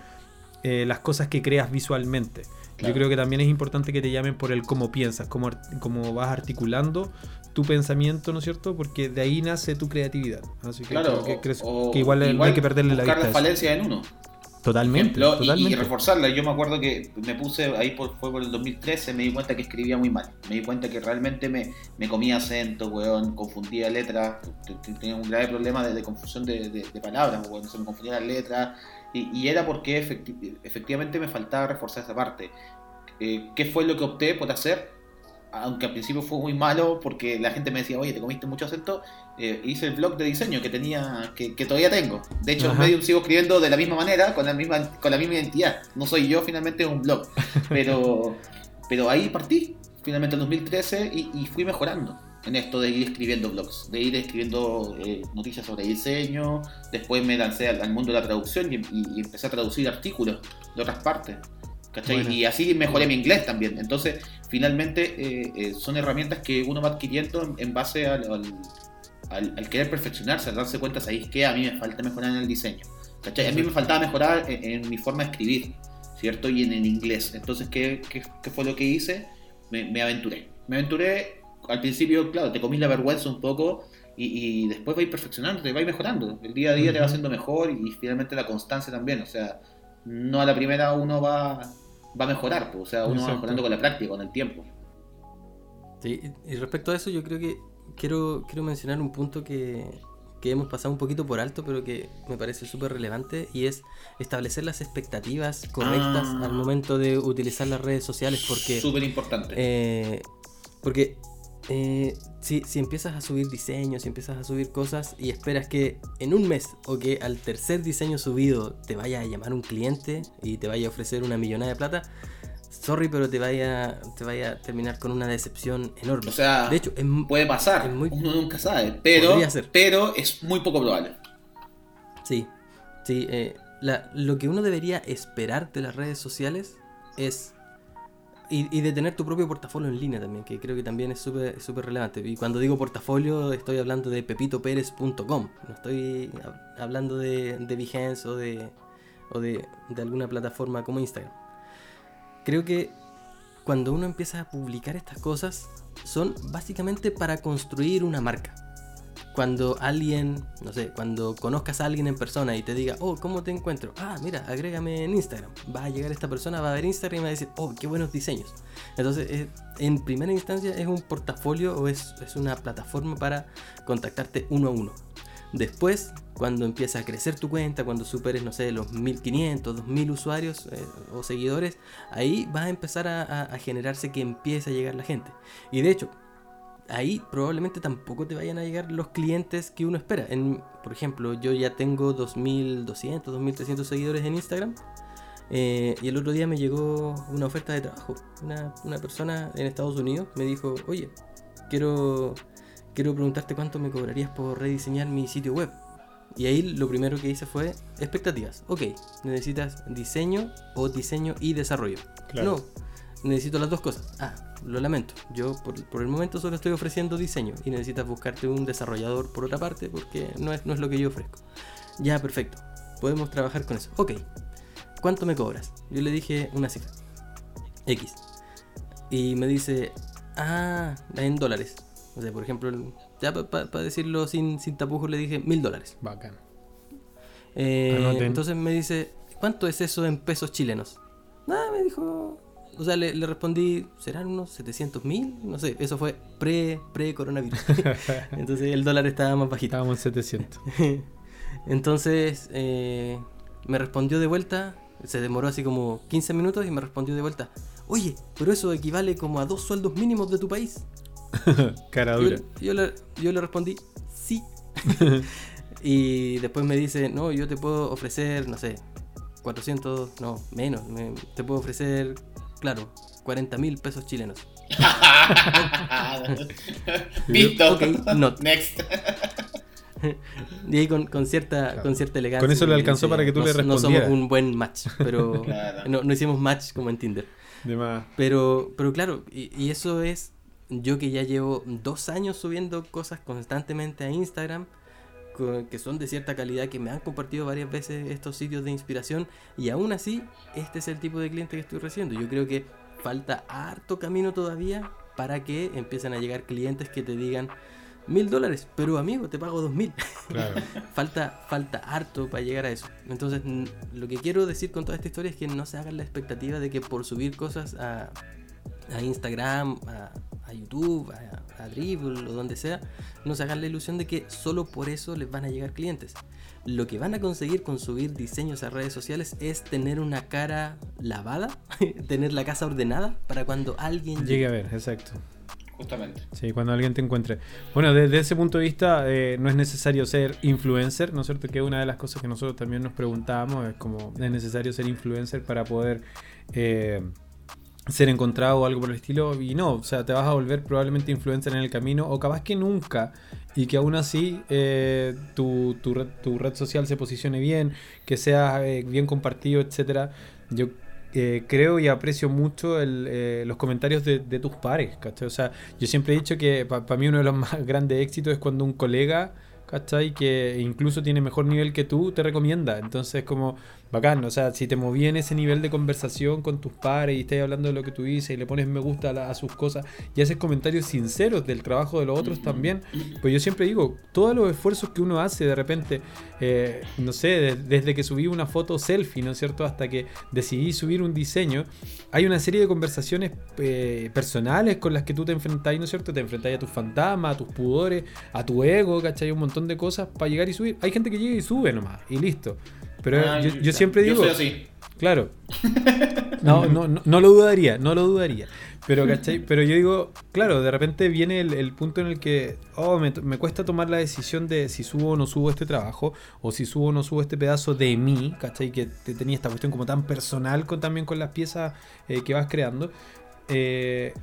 eh, las cosas que creas visualmente. Claro. Yo creo que también es importante que te llamen por el cómo piensas, cómo, cómo vas articulando tu pensamiento, ¿no es cierto? Porque de ahí nace tu creatividad. Así que Claro, que, crees- o- que igual, no hay que perderle la vista. las falencias en uno. Totalmente, ejemplo, y- totalmente. Y, reforzarla. Yo me acuerdo que me puse ahí por, fue por el 2013, me di cuenta que escribía muy mal. Me di cuenta que realmente me, me comía acento, weón, confundía letras. Tenía un grave problema de, de confusión de, de- de palabras, weón, se me confundían las letras. Y, y era porque efecti- efectivamente me faltaba reforzar esa parte. Eh, ¿Qué fue lo que opté por hacer? Aunque al principio fue muy malo porque la gente me decía, oye, te comiste mucho acento, eh, hice el blog de diseño que tenía, que, que todavía tengo. De hecho, en. Medium sigo escribiendo de la misma manera, con la misma, con la misma identidad. No soy yo, finalmente es un blog. Pero, pero ahí partí, finalmente en 2013, y, y fui mejorando en esto de ir escribiendo blogs, de ir escribiendo eh, noticias sobre diseño. Después me lancé al, al mundo de la traducción y, y- y empecé a traducir artículos de otras partes. Bueno. Y así mejoré mi inglés también. Entonces, finalmente eh, eh, son herramientas que uno va adquiriendo en, en base al, al, al- al querer perfeccionarse, al darse cuenta, ¿sabéis qué? A mí me falta mejorar en el diseño. ¿cachai? A mí me faltaba mejorar en, en mi forma de escribir, ¿cierto? Y en el inglés. Entonces, ¿qué, qué, qué fue lo que hice? Me, me aventuré. Me aventuré, al principio, claro, te comí la vergüenza un poco. Y, y después vais perfeccionando, te vais mejorando. El día a día te va haciendo mejor y, finalmente la constancia también. O sea, no a la primera uno va, va a mejorar, pues, o sea, uno va mejorando con la práctica, con el tiempo. Sí, y respecto a eso, yo creo que quiero, quiero mencionar un punto que, que hemos pasado un poquito por alto, pero que me parece súper relevante, y es establecer las expectativas correctas Ah. al momento de utilizar las redes sociales, porque, Súper importante. eh, porque eh, si, si empiezas a subir diseños, si empiezas a subir cosas y esperas que en un mes o que al tercer diseño subido te vaya a llamar un cliente y te vaya a ofrecer una millonada de plata, sorry, pero te vaya, te vaya a terminar con una decepción enorme. O sea, de hecho, es, Puede pasar, es muy- uno nunca sabe, pero, pero es muy poco probable. Sí, sí. eh, la- lo que uno debería esperar de las redes sociales es. Y, de tener tu propio portafolio en línea también, que creo que también es súper relevante. Y cuando digo portafolio, estoy hablando de pepitopérez.com. No estoy hab- hablando de, de o de, o de, de alguna plataforma como Instagram. Creo que cuando uno empieza a publicar estas cosas, son básicamente para construir una marca cuando alguien, no sé, cuando conozcas a alguien en persona y te diga, oh, ¿cómo te encuentro? Ah, mira, agrégame en Instagram. Va a llegar esta persona, va a ver Instagram y va a decir, oh, qué buenos diseños. Entonces, eh, en primera instancia es un portafolio o es, es una plataforma para contactarte uno a uno. Después, cuando empieza a crecer tu cuenta, cuando superes, no sé, los 1500, 2000 usuarios eh, o seguidores, ahí vas a empezar a, a- a generarse que empiece a llegar la gente. Y de hecho, ahí probablemente tampoco te vayan a llegar los clientes que uno espera. En, por ejemplo, yo ya tengo 2200, 2300 seguidores en Instagram. eh, y el otro día me llegó una oferta de trabajo. Una, una persona en Estados Unidos me dijo, oye, quiero, quiero preguntarte cuánto me cobrarías por rediseñar mi sitio web. Y ahí lo primero que hice fue expectativas. Ok, necesitas diseño o diseño y desarrollo. Claro. No, necesito las dos cosas. Ah, lo lamento. Yo por, por el momento solo estoy ofreciendo diseño y necesitas buscarte un desarrollador por otra parte porque no es, no es lo que yo ofrezco. Ya, perfecto. Podemos trabajar con eso. Ok. ¿Cuánto me cobras? Yo le dije una cifra. X. Y me dice, ah, en dólares. O sea, por ejemplo, ya para decirlo sin, sin tapujos le dije mil dólares. Bacán. Eh, entonces me dice, ¿cuánto es eso en pesos chilenos? Nada, me dijo. O sea, le, le respondí, ¿serán unos 700 mil? No sé, eso fue pre, pre-coronavirus. entonces el dólar estaba más bajito. Estábamos en 700. Entonces eh, me respondió de vuelta, se demoró así como 15 minutos y me respondió de vuelta, oye, pero eso equivale como a dos sueldos mínimos de tu país. Cara Yo, dura. yo le, yo le respondí, sí. y después me dice, no, yo te puedo ofrecer, no sé, 400, no, menos. me- te puedo ofrecer, claro, 40 mil pesos chilenos. Visto. Ok, not. Next. Y ahí con, con cierta, Claro. con cierta elegancia. Con eso le alcanzó para que tú no, le No somos respondieras". un buen match, pero Claro. no, no hicimos match como en Tinder. De más. Pero, pero claro, y, y eso es yo que ya llevo dos años subiendo cosas constantemente a Instagram que son de cierta calidad, que me han compartido varias veces estos sitios de inspiración y aún así este es el tipo de cliente que estoy recibiendo. Yo creo que falta harto camino todavía para que empiecen a llegar clientes que te digan mil dólares, pero amigo, te pago dos mil. Claro. falta, falta harto para llegar a eso. Entonces, lo que quiero decir con toda esta historia es que no se hagan la expectativa de que por subir cosas a, a Instagram, a, a YouTube, a, a Dribble o donde sea, no se hagan la ilusión de que solo por eso les van a llegar clientes. Lo que van a conseguir con subir diseños a redes sociales es tener una cara lavada, tener la casa ordenada para cuando alguien Llegue a ver, exacto. Justamente. Sí, cuando alguien te encuentre. Bueno, desde ese punto de vista, eh, no es necesario ser influencer, ¿no es cierto? Que una de las cosas que nosotros también nos preguntábamos es como, ¿es necesario ser influencer para poder eh, ser encontrado o algo por el estilo? Y no, o sea, te vas a volver probablemente influencer en el camino o capaz que nunca y que aún así eh, tu, tu red, tu red social se posicione bien, que sea eh, bien compartido, etcétera. Yo eh, creo y aprecio mucho el, eh, los comentarios de, de tus pares, ¿cachai? O sea, yo siempre he dicho que para mí uno de los más grandes éxitos es cuando un colega, ¿cachai? Que incluso tiene mejor nivel que tú, te recomienda. Entonces, como bacán, o sea, si te moví en ese nivel de conversación con tus pares y estás hablando de lo que tú dices y le pones me gusta a, la- a sus cosas y haces comentarios sinceros del trabajo de los otros también, pues yo siempre digo, todos los esfuerzos que uno hace de repente, eh, no sé, de- desde que subí una foto selfie, ¿no es cierto? Hasta que decidí subir un diseño, hay una serie de conversaciones eh, personales con las que tú te enfrentás, ¿no es cierto? Te enfrentás a tus fantasmas, a tus pudores, a tu ego, ¿cachai? Un montón de cosas para llegar y subir. Hay gente que llega y sube nomás, y listo. Pero Ah, yo, yo siempre yo digo, soy así. Claro. No, no, no, no lo dudaría, no lo dudaría. Pero, ¿cachai? Pero yo digo, claro, de repente viene el, el punto en el que, oh, me, me cuesta tomar la decisión de si subo o no subo este trabajo, o si subo o no subo este pedazo de mí, ¿cachai? Que te tenía esta cuestión como tan personal con, también con las piezas eh, que vas creando. Eh,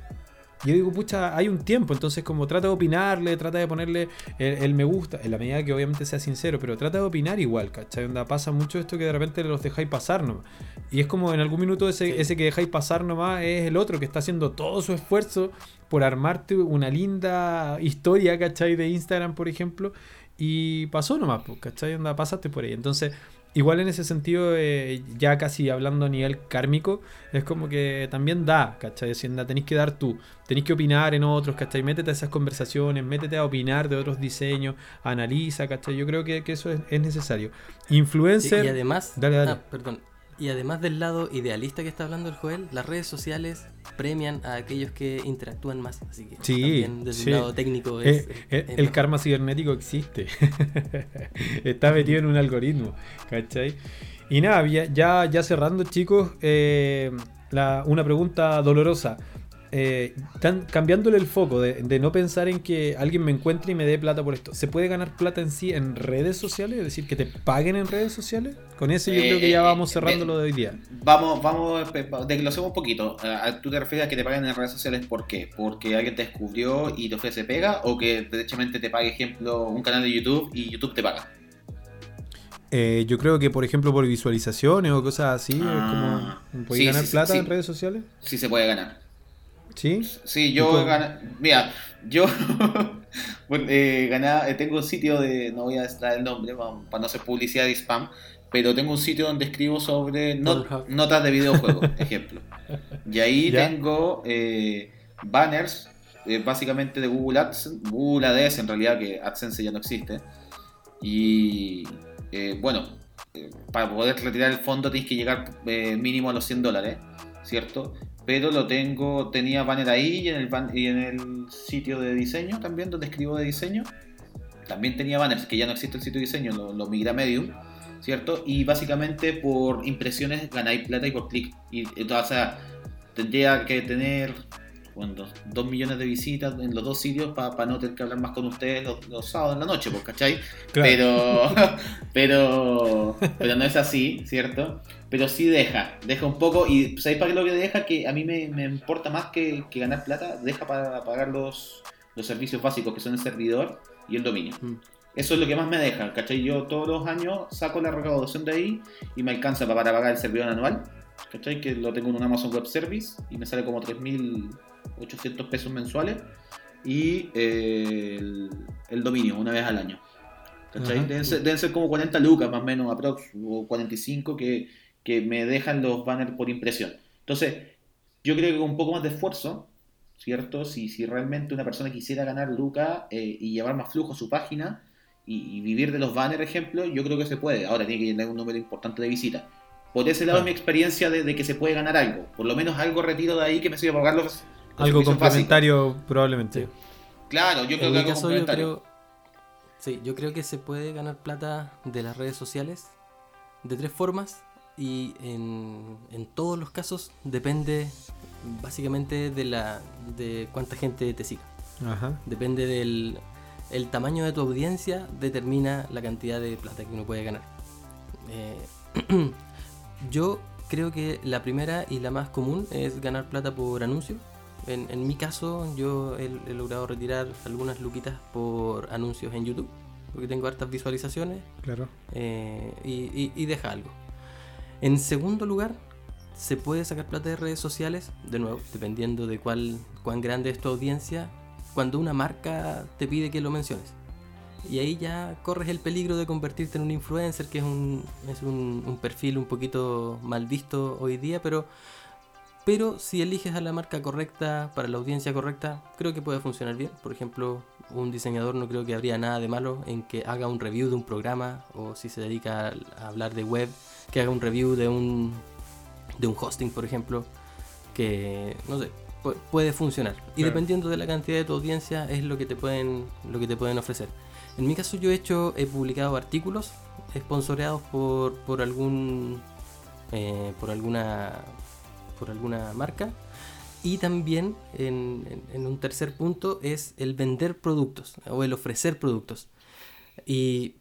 yo digo, pucha, hay un tiempo, entonces como trata de opinarle, trata de ponerle el, el me gusta, en la medida que obviamente sea sincero, pero trata de opinar igual, ¿cachai? Onda, pasa mucho esto que de repente los dejáis pasar nomás. Y es como en algún minuto ese, Sí. ese que dejáis pasar nomás es el otro que está haciendo todo su esfuerzo por armarte una linda historia, ¿cachai? De Instagram, por ejemplo. Y pasó nomás, pues, ¿cachai? Onda, pasaste por ahí. Entonces, igual en ese sentido, eh, ya casi hablando a nivel kármico, es como que también da, ¿cachai? Si tenéis que dar tú, tenéis que opinar en otros, ¿cachai? Métete a esas conversaciones, métete a opinar de otros diseños, analiza, ¿cachai? Yo creo que, que eso es, es necesario. Y, Influencer. y además, Dale, dale. ah, perdón. Y además del lado idealista que está hablando el Joel, las redes sociales premian a aquellos que interactúan más. Así que Sí, también desde sí. el lado técnico Eh, es, eh, es el karma cibernético existe. Está metido en un algoritmo, ¿cachai? Y nada, ya, ya, ya cerrando, chicos, eh, la- una pregunta dolorosa. Eh, tan- cambiándole el foco de, de no pensar en que alguien me encuentre y me dé plata por esto. ¿Se puede ganar plata en sí en redes sociales? Es decir, que te paguen en redes sociales. Con eso yo Eh, creo que ya eh, vamos eh, cerrando eh, lo de hoy día. Vamos, vamos, desglosemos un poquito. Ah, ¿Tú te refieres a que te paguen en redes sociales por qué? ¿Porque alguien te descubrió y te ofrece pega? ¿O que derechamente te pague, ejemplo, un canal de YouTube y YouTube te paga? Eh, yo creo que, por ejemplo, por visualizaciones o cosas así, Ah, es como, ¿podéis sí, ganar sí, plata sí. en redes sociales? Sí se puede ganar. Sí. Sí, ¿Y yo gana- Mira, yo bueno, eh, ganá- eh, tengo un sitio de. No voy a extraer el nombre pa- para no hacer publicidad y spam. Pero tengo un sitio donde escribo sobre notas de videojuegos, ejemplo. Y ahí ¿Ya? tengo eh, banners, eh, básicamente de Google AdSense, Google ADS en realidad, que AdSense ya no existe. Y eh, bueno, para poder retirar el fondo tienes que llegar mínimo a los 100 dólares, ¿cierto? Pero lo tengo, tenía banner ahí y en el, y en el sitio de diseño también, donde escribo de diseño. También tenía banners, que ya no existe el sitio de diseño, lo, lo migré a Medium, ¿cierto? Y básicamente por impresiones ganáis plata y por clic. Y, o sea, tendría que tener ¿cuánto? dos millones de visitas en los dos sitios para no tener que hablar más con ustedes los, los sábados en la noche, pues, ¿cachai? Pero, pero, pero no es así, ¿cierto? Pero sí deja, deja un poco. ¿Y sabéis para qué lo que deja? Que a mí me, me importa más que, que ganar plata, deja para pagar los, los servicios básicos que son el servidor y el dominio. Mm. Eso es lo que más me deja, ¿cachai? Yo todos los años saco la recaudación de ahí y me alcanza pa- para pagar el servidor anual, ¿cachai? Que lo tengo en un Amazon Web Service y me sale como 3.800 pesos mensuales y eh, el, el dominio una vez al año. ¿Cachai? Deben, ser, deben ser como 40 lucas más o menos, aprox, o 45 que, que me dejan los banners por impresión. Entonces, yo creo que con un poco más de esfuerzo, ¿cierto? Si, si realmente una persona quisiera ganar lucas eh, y llevar más flujo a su página y, y vivir de los banners, ejemplo, yo creo que se puede. Ahora tiene que tener un número importante de visitas. Por ese lado, Claro. mi experiencia de, de que se puede ganar algo. Por lo menos algo retiro de ahí que me sirva para pagar los Algo complementario, probablemente. Sí. Claro, yo creo en que algo caso yo complementario. creo, sí, yo creo que se puede ganar plata de las redes sociales de tres formas y en, en todos los casos depende básicamente de la de cuánta gente te siga. Ajá. Depende del el tamaño de tu audiencia determina la cantidad de plata que uno puede ganar. Eh, yo creo que la primera y la más común es ganar plata por anuncio. En, en mi caso, yo he, he logrado retirar algunas luquitas por anuncios en YouTube, porque tengo hartas visualizaciones Claro. eh, y, y- y deja algo. En segundo lugar, se puede sacar plata de redes sociales, de nuevo, dependiendo de cuál, cuán grande es tu audiencia, cuando una marca te pide que lo menciones. Y ahí ya corres el peligro de convertirte en un influencer, que es un, es un, un perfil un poquito mal visto hoy día, pero, pero si eliges a la marca correcta, para la audiencia correcta, creo que puede funcionar bien. Por ejemplo, un diseñador no creo que habría nada de malo en que haga un review de un programa, o si se dedica a hablar de web, que haga un review de un, de un hosting, por ejemplo, que, no sé, pu- puede funcionar. Y dependiendo de la cantidad de tu audiencia, es lo que te pueden, lo que te pueden ofrecer. En mi caso yo he hecho, he publicado artículos sponsoreados por, por algún eh, por alguna por alguna marca. Y también en, en- en un tercer punto es el vender productos o el ofrecer productos. Y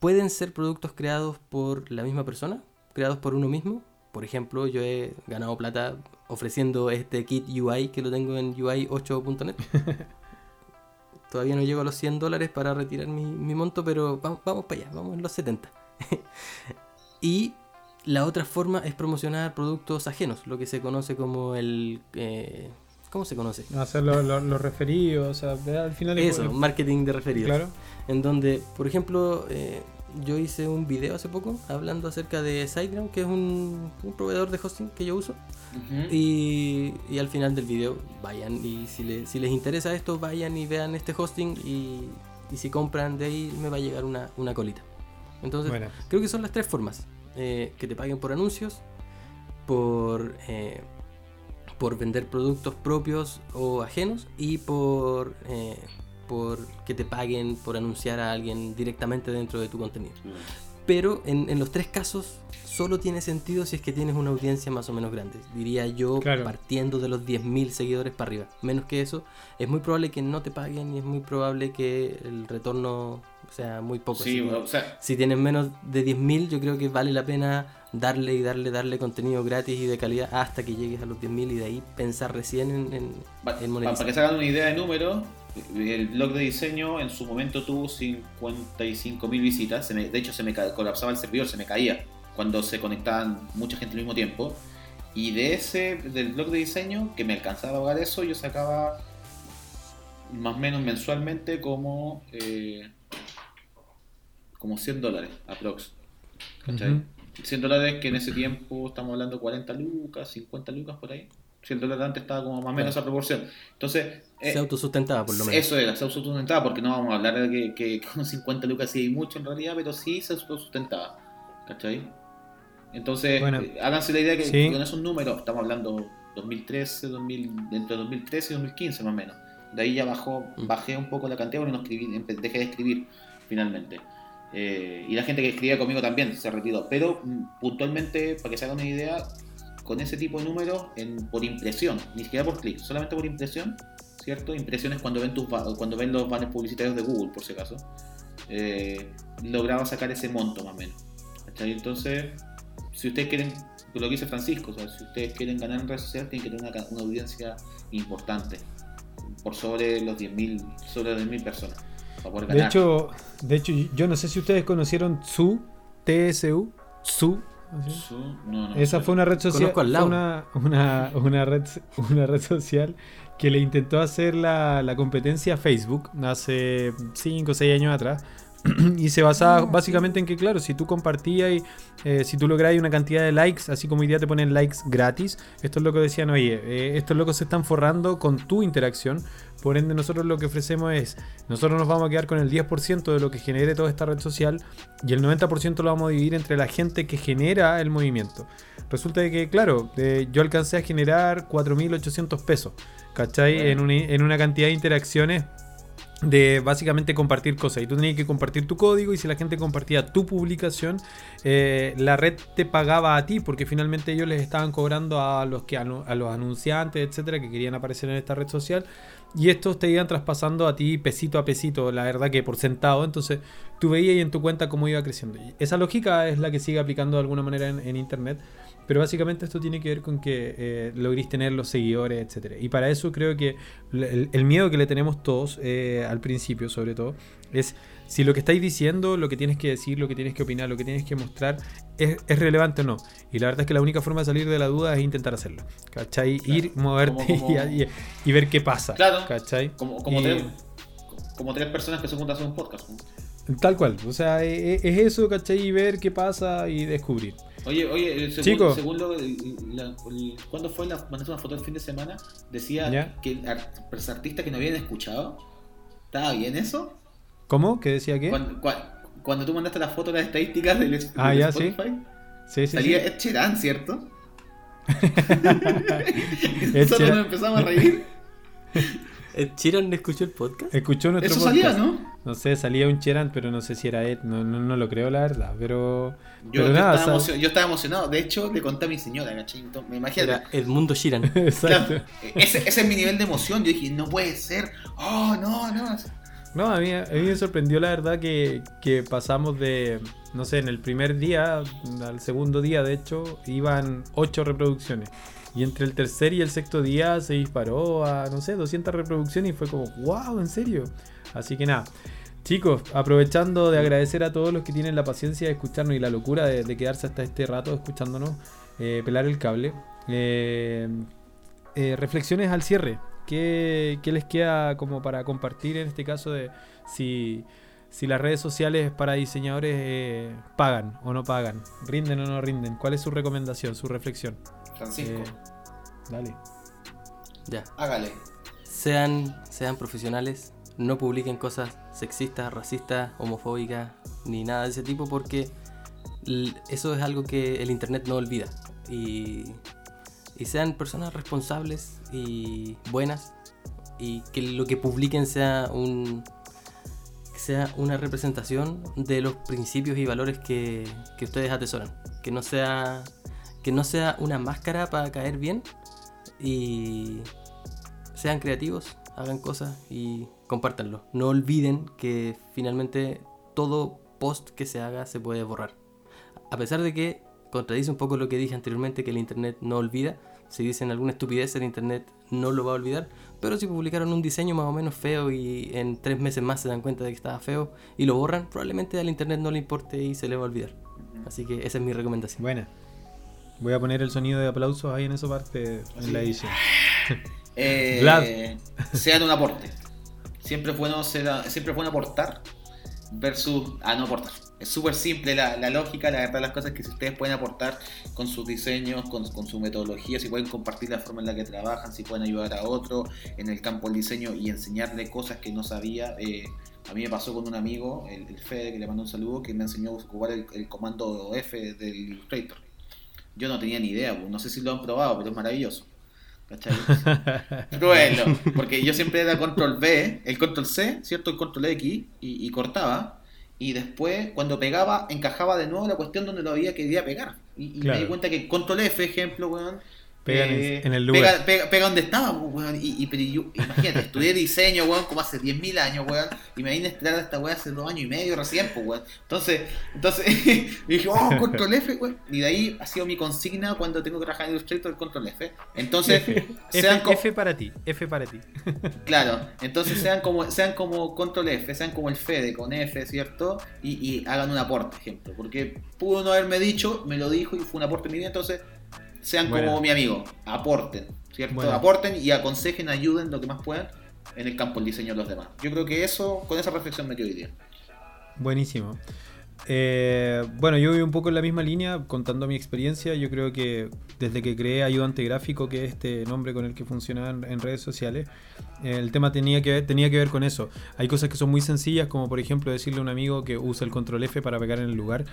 pueden ser productos creados por la misma persona, creados por uno mismo. Por ejemplo, yo he ganado plata ofreciendo este kit UI que lo tengo en UI8.net. Todavía no llego a los 100 dólares para retirar mi, mi monto, pero vamos, vamos para allá, vamos en los 70. y la otra forma es promocionar productos ajenos, lo que se conoce como el... eh, ¿Cómo se conoce? Hacer los lo, los referidos, o sea, al final es- Eso, marketing de referidos. Claro. En donde, por ejemplo, eh, yo hice un video hace poco hablando acerca de SiteGround, que es un, un proveedor de hosting que yo uso. Ujú. Y, y al final del video, vayan y si, le- si les interesa esto, vayan y vean este hosting y, y si compran de ahí me va a llegar una, una colita. Entonces, Bueno. creo que son las tres formas. Eh, que te paguen por anuncios, por, eh, por vender productos propios o ajenos y por, eh, por que te paguen por anunciar a alguien directamente dentro de tu contenido. Pero en, en los tres casos solo tiene sentido si es que tienes una audiencia más o menos grande. Diría yo Claro. partiendo de los 10.000 seguidores para arriba. Menos que eso, es muy probable que no te paguen y es muy probable que el retorno sea muy poco. Sí, o sea, si tienes menos de 10.000, yo creo que vale la pena darle y darle, darle contenido gratis y de calidad hasta que llegues a los 10.000 y de ahí pensar recién en, monetizar. para que se hagan una idea de número, el blog de diseño en su momento tuvo 55.000 visitas. Se me- de hecho, se me colapsaba el servidor, se me caía cuando se conectaban mucha gente al mismo tiempo. Y de ese, del blog de diseño, que me alcanzaba a pagar eso, yo sacaba más o menos mensualmente como, eh, como 100 dólares, aprox. ¿Cachai? Ujú. 100 dólares que en ese tiempo estamos hablando 40 lucas, 50 lucas por ahí. 100 dólares antes estaba como más o menos esa proporción. Entonces, eh, Se autosustentaba por lo menos. eso era, se autosustentaba, porque no vamos a hablar de que, que con 50 lucas sí hay mucho en realidad, pero sí se autosustentaba. ¿Cachai? Entonces, Bueno. eh, háganse la idea que Sí. con esos números, estamos hablando 2013, 2000, dentro de 2013 y 2015 más o menos. De ahí ya bajó, Mm. bajé un poco la cantidad porque no escribí, empe- dejé de escribir finalmente. Eh, y la gente que escribía conmigo también se retiró. Pero mm, puntualmente, para que se hagan una idea, con ese tipo de números por impresión, ni siquiera por clic, solamente por impresión, ¿cierto? Impresiones cuando ven, tus, cuando ven los banners publicitarios de Google, por si acaso, eh, lograba sacar ese monto más o menos. Entonces, si ustedes quieren, lo que dice Francisco, o sea, si ustedes quieren ganar en redes sociales, tienen que tener una, audiencia importante, por sobre los 10.000 sobre las 10.000 personas, poder De ganar. hecho, de hecho, yo no sé si ustedes conocieron Tsu, TSU, Tsu. no, no Esa fue una red social, una, una, una red, una red social que le intentó hacer la, la competencia a Facebook hace 5 o 6 años atrás. y se basaba básicamente en que, claro, si tú compartías y eh, si tú lograbas una cantidad de likes, así como hoy día te ponen likes gratis, estos locos decían, oye, eh, estos locos se están forrando con tu interacción. Por ende, nosotros lo que ofrecemos es, nosotros nos vamos a quedar con el 10% de lo que genere toda esta red social y el 90% lo vamos a dividir entre la gente que genera el movimiento. Resulta de que, claro, eh, yo alcancé a generar 4.800 pesos, ¿cachai? Bueno. En, una, en una cantidad de interacciones de básicamente compartir cosas. Y tú tenías que compartir tu código y si la gente compartía tu publicación, eh, la red te pagaba a ti porque finalmente ellos les estaban cobrando a los, que, a los anunciantes, etcétera, que querían aparecer en esta red social. Y estos te iban traspasando a ti pesito a pesito, la verdad que por centavo. Entonces tú veías ahí en tu cuenta cómo iba creciendo. Y esa lógica es la que sigue aplicando de alguna manera en, Internet. Pero básicamente esto tiene que ver con que eh, logréis tener los seguidores, etcétera. Y para eso creo que el, el miedo que le tenemos todos, eh, al principio sobre todo, es si lo que estáis diciendo, lo que tienes que decir, lo que tienes que opinar, lo que tienes que mostrar, es, es relevante o no. Y la verdad es que la única forma de salir de la duda es intentar hacerlo. ¿Cachai? Claro. Ir, moverte Como- como- y, y- y ver qué pasa. Claro. ¿Cachai? Como, como, Y- tres, como tres personas que se juntan a hacer un podcast. Tal cual. O sea, e- e- es eso, ¿cachai? Y ver qué pasa y descubrir. Oye, oye, eh, según, Chico. según lo, la- ¿cuándo fue la mandaste una foto el fin de semana? Decía Ya. que el art- artistas que no habían escuchado. ¿Estaba bien eso? ¿Cómo? ¿Qué decía qué? Cuando, cua- cuando tú mandaste la foto de las estadísticas del, del Ah, ya, sí. Spotify, Sí, sí, salía sí. Ed Sheeran, ¿cierto? Ed Nosotros nos empezamos a reír. ¿Ed Sheeran escuchó el podcast? Escuchó nuestro Eso podcast. salía, ¿no? No sé, salía un Cheran, pero no sé si era Ed, no, no, no lo creo la verdad, pero... Yo, pero yo nada, estaba yo emocionado. De hecho, le conté a mi señora, ¿cachai? Me imagino. Era Edmundo Sheeran. Exacto. Claro, ese, ese es mi nivel de emoción. Yo dije, no puede ser. Oh, no, no. No, a mí, a mí me sorprendió la verdad que, pasamos de, no sé, en el primer día al segundo día, de hecho, iban 8 reproducciones. Y entre el tercer y el sexto día se disparó a, no sé, 200 reproducciones y fue como, wow, en serio. Así que nada. Chicos, aprovechando de agradecer a todos los que tienen la paciencia de escucharnos y la locura de, de quedarse hasta este rato escuchándonos, eh, pelar el cable. Eh, eh, reflexiones al cierre. ¿Qué, qué les queda como para compartir en este caso de si, si las redes sociales para diseñadores eh, pagan o no pagan? ¿Rinden o no rinden? ¿Cuál es su recomendación, su reflexión? Francisco, Eh, dale. Ya. hágale. Sean, sean profesionales, no publiquen cosas sexistas, racistas, homofóbicas, ni nada de ese tipo, porque l- eso es algo que el internet no olvida. Y, y sean personas responsables y buenas, y que lo que publiquen sea un sea una representación de los principios y valores que, que ustedes atesoran. Que no sea que no sea una máscara para caer bien y sean creativos, hagan cosas y compártanlo. No olviden que finalmente todo post que se haga se puede borrar. A pesar de que contradice un poco lo que dije anteriormente, que el Internet no olvida. Si dicen alguna estupidez, el Internet no lo va a olvidar. Pero si publicaron un diseño más o menos feo y en tres meses más se dan cuenta de que estaba feo y lo borran, probablemente al Internet no le importe y se le va a olvidar. Así que esa es mi recomendación. Buena. Voy a poner el sonido de aplausos ahí en esa parte en la edición. Eh, Vlad. Sean un aporte. Siempre es bueno, ser, siempre es bueno aportar versus a no aportar. Es súper simple la, la lógica, la verdad las cosas que si ustedes pueden aportar con sus diseños, con, con su metodología, si pueden compartir la forma en la que trabajan, si pueden ayudar a otro en el campo del diseño y enseñarle cosas que no sabía. eh, a mí me pasó con un amigo, el, el Fede, que le mandó un saludo, que me enseñó a ocupar el, el comando F del Illustrator. Yo no tenía ni idea, pues, no sé si lo han probado, pero es maravilloso. Porque yo siempre era control B, el control C, ¿cierto? El control X y, y cortaba. Y después, cuando pegaba, encajaba de nuevo la cuestión donde lo había quería pegar. Y, y me di cuenta que control F, ejemplo, weón. Pegan en- eh, en el lugar. Pega, pega- pega donde estaba, weón. Y, y- pero yo, imagínate, estudié diseño, weón, como hace 10.000 años, weón. Y me vine a estudiar esta weón hace dos años y medio recién, pues, weón. Entonces, entonces dije, oh, control F, weón. Y de ahí ha sido mi consigna cuando tengo que trabajar en Illustrator, el control F. Entonces, F, sean F, co- F para ti, F para ti. Claro, entonces sean como, sean como Control F, sean como el Fede con F, ¿cierto? Y, y hagan un aporte, ejemplo. Porque pudo no haberme dicho, me lo dijo y fue un aporte mío, entonces sean como mi amigo, aporten, ¿cierto? Aporten y aconsejen, ayuden lo que más puedan en el campo del diseño de los demás. Yo creo que eso, con esa reflexión me quedo hoy día. Buenísimo. Eh, bueno, yo voy un poco en la misma línea, contando mi experiencia. Yo creo que desde que creé Ayudante Gráfico, que es este nombre con el que funciona en, redes sociales, el tema tenía que, ver, tenía que ver con eso. Hay cosas que son muy sencillas, como por ejemplo decirle a un amigo que usa el control F para pegar en el lugar.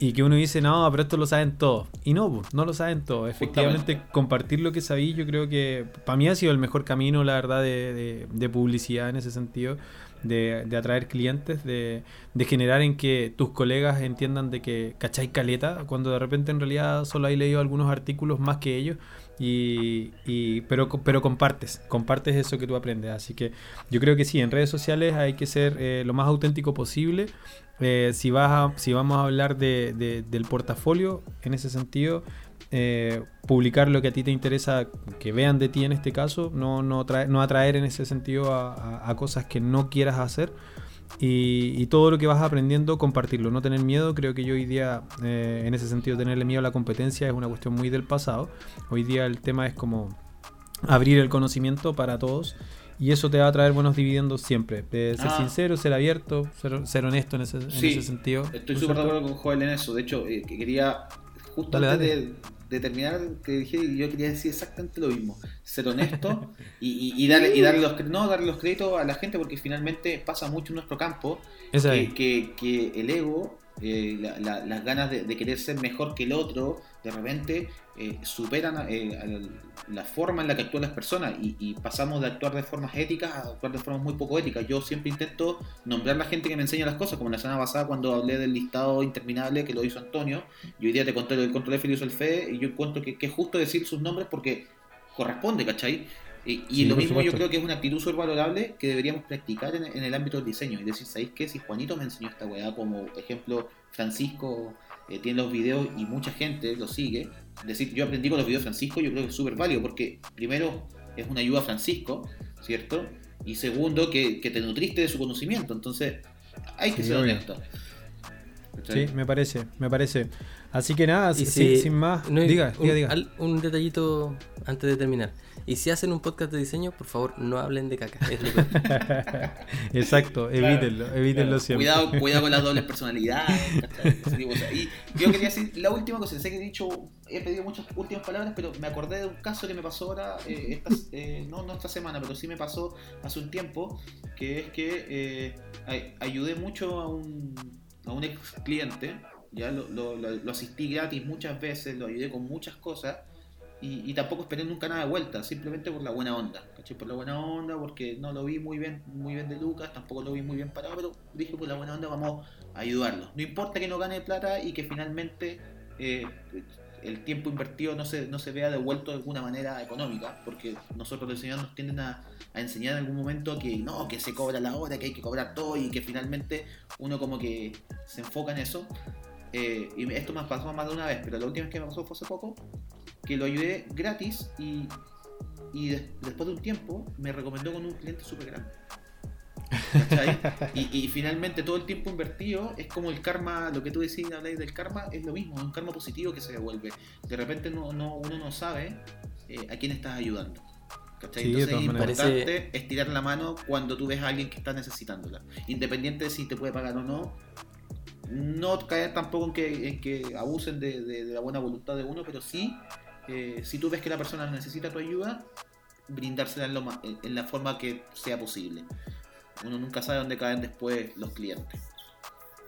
Y que uno dice, no, pero esto lo saben todos. Y no, pues, no lo saben todos. Efectivamente, compartir lo que sabí, yo creo que para mí ha sido el mejor camino, la verdad, de, de- de publicidad en ese sentido. De, de atraer clientes, de, de generar en que tus colegas entiendan de que cachai caleta, cuando de repente en realidad solo hay leído algunos artículos más que ellos. Y, y- pero, pero compartes, compartes eso que tú aprendes. Así que yo creo que sí, en redes sociales hay que ser eh, lo más auténtico posible. Eh, si, vas a- si vamos a hablar de, de- del portafolio, en ese sentido, eh, publicar lo que a ti te interesa que vean de ti en este caso, no, no, trae- no atraer en ese sentido a, a- a cosas que no quieras hacer. Y, y todo lo que vas aprendiendo, compartirlo, no tener miedo. Creo que yo hoy día, eh, en ese sentido, tenerle miedo a la competencia es una cuestión muy del pasado. Hoy día el tema es como abrir el conocimiento para todos y eso te va a traer buenos dividendos siempre. De ser Ah. sincero, ser abierto, ser, ser honesto en ese, en Sí, ese sentido. Estoy ¿no es súper de acuerdo con Joel en eso. De hecho, eh, que quería, justo Dale, antes dale. De, de terminar, que dije, yo quería decir exactamente lo mismo. Ser honesto y, y, y darle, y darle, los, no, darle los créditos a la gente porque finalmente pasa mucho en nuestro campo que, que el ego eh, la- la- las ganas de, querer ser mejor que el otro, de repente eh, superan eh, la forma en la que actúan las personas y, pasamos de actuar de formas éticas a actuar de formas muy poco éticas. Yo siempre intento nombrar a la gente que me enseña las cosas, como la semana pasada cuando hablé del listado interminable que lo hizo Antonio, y hoy día te conté del control F y el FE, y yo encuentro que, que es justo decir sus nombres porque corresponde, ¿cachai? Y, y Sí, lo mismo yo creo que es una actitud súper valorable que deberíamos practicar en, en el ámbito del diseño. Y decir, ¿sabéis qué? Si Juanito me enseñó esta weá, como ejemplo, Francisco eh, tiene los videos y mucha gente lo sigue. Decir, yo aprendí con los videos de Francisco, yo creo que es súper válido porque primero es una ayuda a Francisco, ¿cierto? Y segundo, que, que te nutriste de su conocimiento. Entonces, hay que Sí, ser honesto. Sí, me parece, me parece. Así que nada, Y sin, si- sin más, no, diga, un, diga, diga. al- un detallito antes de terminar. Y si hacen un podcast de diseño, por favor, no hablen de caca. Es lo peor. Exacto, evítenlo, evítenlo Claro, siempre. Cuidado, cuidado con las dobles personalidades. Y yo quería decir la última cosa. Sé que he dicho, he pedido muchas últimas palabras, pero me acordé de un caso que me pasó ahora, eh, esta- eh, no, no esta semana, pero sí me pasó hace un tiempo, que es que eh, ay- ayudé mucho a un, a un ex cliente. Ya lo, lo- lo- lo asistí gratis muchas veces, lo ayudé con muchas cosas. Y, y tampoco esperé nunca nada de vuelta, simplemente por la buena onda, ¿cachai? Por la buena onda, porque no lo vi muy bien, muy bien de Lucas, tampoco lo vi muy bien parado, pero dije por la buena onda vamos a ayudarlo. No importa que no gane plata y que finalmente eh, el tiempo invertido no se, no se vea devuelto de alguna manera económica, porque nosotros los diseñadores nos tienden a, a enseñar en algún momento que no, que se cobra la hora, que hay que cobrar todo y que finalmente uno como que se enfoca en eso. Eh, y esto me pasó más de una vez, pero la última vez que me pasó fue hace poco, que lo ayudé gratis y, y des- después de un tiempo me recomendó con un cliente súper grande. Y, y finalmente todo el tiempo invertido es como el karma, lo que tú decís, habláis del karma, es lo mismo, es un karma positivo que se devuelve. De repente no, no, uno no sabe eh, a quién estás ayudando. ¿cachai? Sí, de Entonces es importante estirar la mano cuando tú ves a alguien que está necesitándola. Independiente de si te puede pagar o no. No caer tampoco en que, en que abusen de, de- la buena voluntad de uno, pero sí, eh, si tú ves que la persona necesita tu ayuda, brindársela en, lo en la forma que sea posible. Uno nunca sabe dónde caen después los clientes.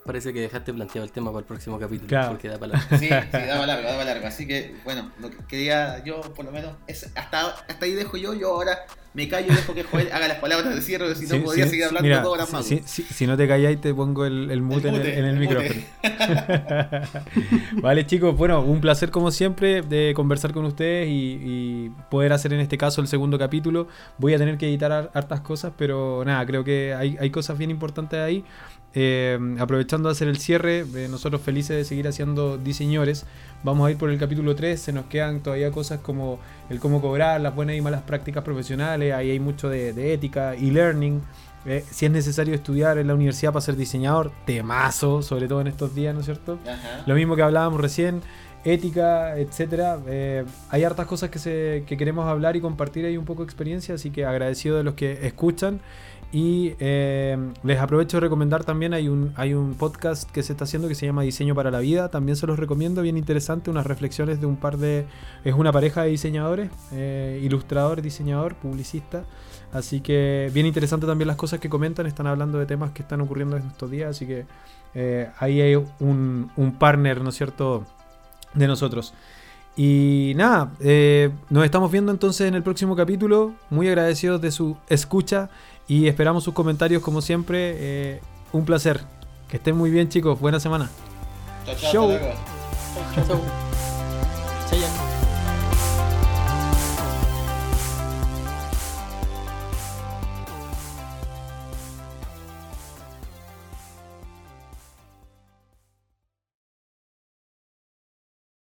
Parece que dejaste planteado el tema para el próximo capítulo. Claro. Porque da palabra. Sí, sí, daba largo, daba largo. Así que, bueno, lo que quería yo, por lo menos, es hasta, hasta ahí dejo yo. Yo ahora me callo y dejo que Joel haga las palabras de cierre, si no Sí, podría sí, seguir hablando mira, dos horas si- más. si, si- si no te calláis, te pongo el, el mute, en el- mute, en el, el micrófono. vale, chicos, bueno, un placer como siempre de conversar con ustedes y, y poder hacer en este caso el segundo capítulo. Voy a tener que editar har- hartas cosas, pero nada, creo que hay, hay cosas bien importantes ahí. Eh, aprovechando de hacer el cierre, eh, nosotros felices de seguir haciendo diseñores. Vamos a ir por el capítulo 3, se nos quedan todavía cosas como el cómo cobrar, las buenas y malas prácticas profesionales, ahí hay mucho de, de ética y learning. Eh, si es necesario estudiar en la universidad para ser diseñador, temazo, sobre todo en estos días, ¿no es cierto? Ajá. Lo mismo que hablábamos recién, ética, etcétera. Eh, hay hartas cosas que, se, que queremos hablar y compartir ahí un poco de experiencia, así que agradecido de los que escuchan. Y eh, les aprovecho de recomendar también, hay un, hay un podcast que se está haciendo que se llama Diseño para la Vida, también se los recomiendo, bien interesante, unas reflexiones de un par de... Es una pareja de diseñadores, eh, ilustrador, diseñador, publicista. Así que bien interesante también las cosas que comentan, están hablando de temas que están ocurriendo en estos días, así que eh, ahí hay un, un partner, ¿no es cierto?, de nosotros. Y nada, nos estamos viendo entonces en el próximo capítulo. Muy agradecidos de su escucha y esperamos sus comentarios como siempre. Eh, un placer. Que estén muy bien chicos. Buena semana. Chao, chao, Show. chau. Chaya.